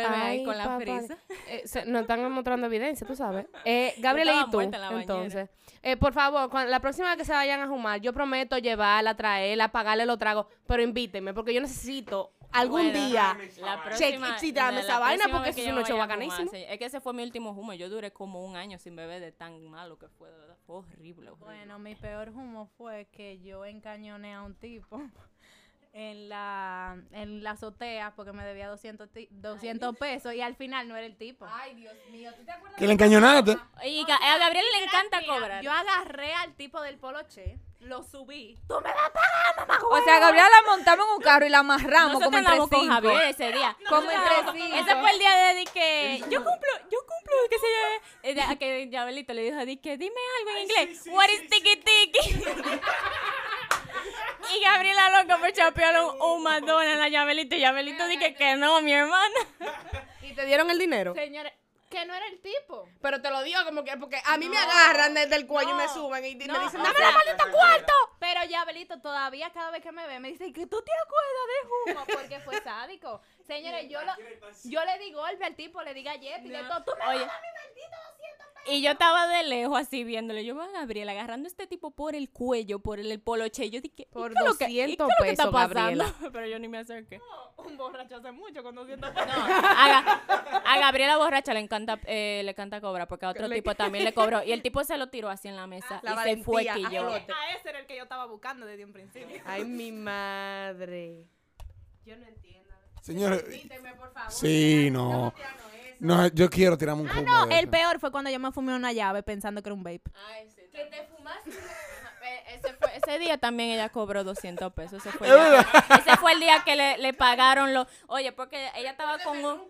ay, con la papá. frisa. Eh, nos están mostrando evidencia, tú sabes. [LAUGHS] Eh, Gabriela estaba y tú, entonces. Eh, por favor, cuando- la próxima vez que se vayan a fumar, yo prometo llevarla, traerla, pagarle los tragos, pero invítenme, porque yo necesito algún Bueno, día La próxima, la- esa vaina porque eso es un hecho bacanísimo. sí, Es que ese fue mi último humo. Yo duré como un año sin beber de tan malo que fue. de verdad. Fue horrible, horrible. Bueno, mi peor humo fue que yo encañoné a un tipo [LAUGHS] en la, en la azotea porque me debía 200, ti- 200 pesos y al final no era el tipo. Ay, Dios mío, ¿tú te acuerdas? ¿Que le encañonaste? Y a Gabriel le encanta cobrar. Yo agarré al tipo del poloche, lo subí. ¡Tú me O sea, Gabriela la montamos en un carro y la amarramos Nosotros como entre con cinco. Javier ese día. Como entre cinco. Ese fue el día de, que yo cumplo, yo cumplo, qué sé yo. eh, a que Yabelito le dijo, di que dime algo en inglés. What is tiki tiki? [LAUGHS] y Gabriela loca por chapearle un, un McDonald's a Yabelito. Y Yabelito dije que no, mi hermana. ¿Y te dieron el dinero? Señores, que no era el tipo. Pero te lo digo como que, porque a mí me agarran desde el cuello y me suben y No, me dicen, dame la maldita cuarto. Pero ya, Belito, todavía cada vez que me ve me dice que tú te acuerdas de humo porque fue sádico. Señores, yo, lo, yo le di golpe al tipo, le di galleta y de todo. Tú me Oye. Y yo estaba de lejos así viéndole. Yo veo a Gabriela agarrando a este tipo por el cuello, por el, el poloche. Yo dije, ¿y Por qué es lo que- y 200 qué es lo que está pesos, pasando? Gabriela. [LAUGHS] Pero yo ni me acerqué. un borracho hace mucho con 200 No, a, Ga- a Gabriela borracha le encanta eh, le encanta cobrar porque a otro Le- tipo también le cobró y el tipo se lo tiró así en la mesa La y se fue que yo. a ese era el que yo estaba buscando desde un principio. Ay, mi madre. Yo no entiendo. Señores, Permíteme, por favor. sí, no. No, yo quiero tirarme un Ah, humo no, de el eso. peor fue cuando yo me fumé una llave pensando que era un vape. Que te fumaste. Ese, fue- ese día también ella cobró 200 pesos. Ese fue, el día, ese fue el día que le, le pagaron los. Oye, porque ella estaba con un.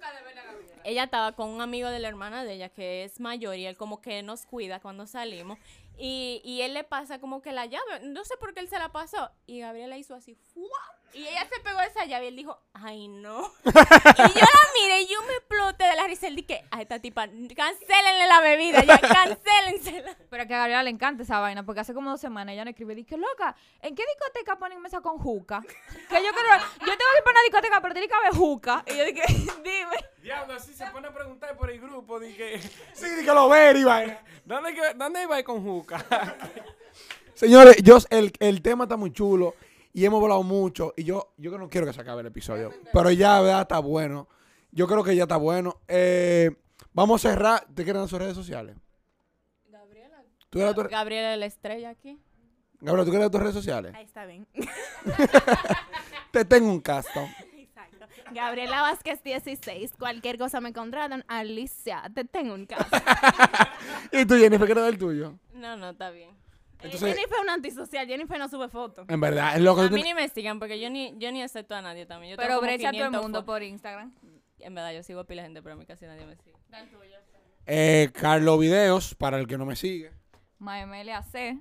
Ella estaba con un amigo de la hermana de ella que es mayor y él como que nos cuida cuando salimos. Y, y él le pasa como que la llave, no sé por qué él se la pasó. Y Gabriela hizo así, ¡fua! Y ella se pegó esa llave y él dijo, ¡ay no! [LAUGHS] y yo la miré y yo me exploté de la risa. Él dije, a esta tipa, cancélenle la bebida, ya, [LAUGHS] cancélensela. Pero que a Gabriela le encanta esa vaina, porque hace como dos semanas ella me escribe, dije, loca, ¿en qué discoteca ponen mesa con juca? Que yo quiero, yo tengo que ir para una discoteca, pero tiene que haber juca. Y yo dije, [LAUGHS] dime. Diablo, así se pone a preguntar por el grupo. Dije, [LAUGHS] Sí, di que lo ver, vaina. ¿dónde, que- ¿dónde iba a ir con Juca? [LAUGHS] Señores, yo, el, el tema está muy chulo y hemos hablado mucho y yo, yo que no quiero que se acabe el episodio, pero ya, ¿verdad? Está bueno. Yo creo que ya está bueno. Eh, vamos a cerrar. ¿Te quieren dar sus redes sociales? Gabriela. ¿Tú tu- Gabriela la estrella aquí. Gabriela, ¿tú quieres dar tus redes sociales? Ahí está bien. [LAUGHS] Te tengo un custom. Gabriela Vázquez 16. Cualquier cosa me contratan. Alicia, te tengo un caso. [LAUGHS] ¿Y tú, Jennifer, quieres dar el tuyo? No, no, está bien. Entonces, Jennifer es una antisocial. Jennifer no sube fotos. en verdad, es lo que A tú mí ni me sigan porque yo ni, yo ni acepto a nadie también. Yo Pero brecha a todo el 500 mundo por Instagram. En verdad, yo sigo a pila de gente, pero a mí casi nadie me sigue. Eh, Carlos Videos, para el que no me sigue. Maemelia C.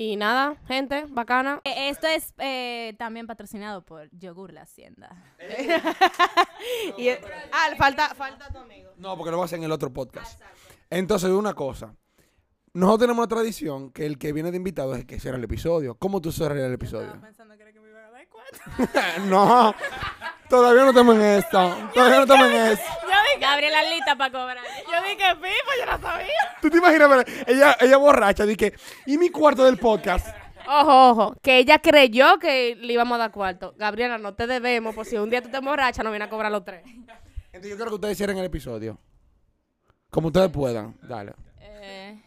Y nada, gente, bacana. Eh, Esto es eh, también patrocinado por Yogur La Hacienda. [LAUGHS] Y, ah, falta, falta tu amigo. No, porque lo voy a hacer en el otro podcast. Entonces, una cosa. Nosotros tenemos una tradición que el que viene de invitado es el que cierra el episodio. ¿Cómo tú cerrarías el episodio? pensando que era que me iban a dar cuatro. [LAUGHS] no, todavía no estamos en esto. Todavía no estamos en esto. [LAUGHS] Gabriela lista para cobrar. Yo dije, pipo, yo no sabía. ¿Tú te imaginas? pero ella, ella borracha, dije, ¿y mi cuarto del podcast? Ojo, ojo, que ella creyó que le íbamos a dar cuarto. Gabriela, no te debemos, por si un día tú te emborrachas, nos viene a cobrar los tres. Entonces yo quiero que ustedes cierren el episodio. Como ustedes puedan. Dale. Eh,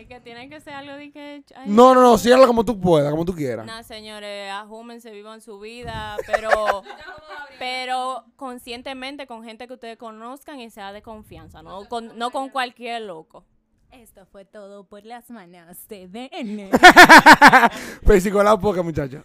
Es que tiene que ser algo de que... ay, No, no, no, ciérralo como tú puedas, como tú quieras. Nada, señores, ajúmense, vivan su vida, pero, [LAUGHS] pero conscientemente con gente que ustedes conozcan y sea de confianza, no con, no con cualquier loco. Esto fue todo por las manos de DN. Pesicolado [LAUGHS] poca, muchachos.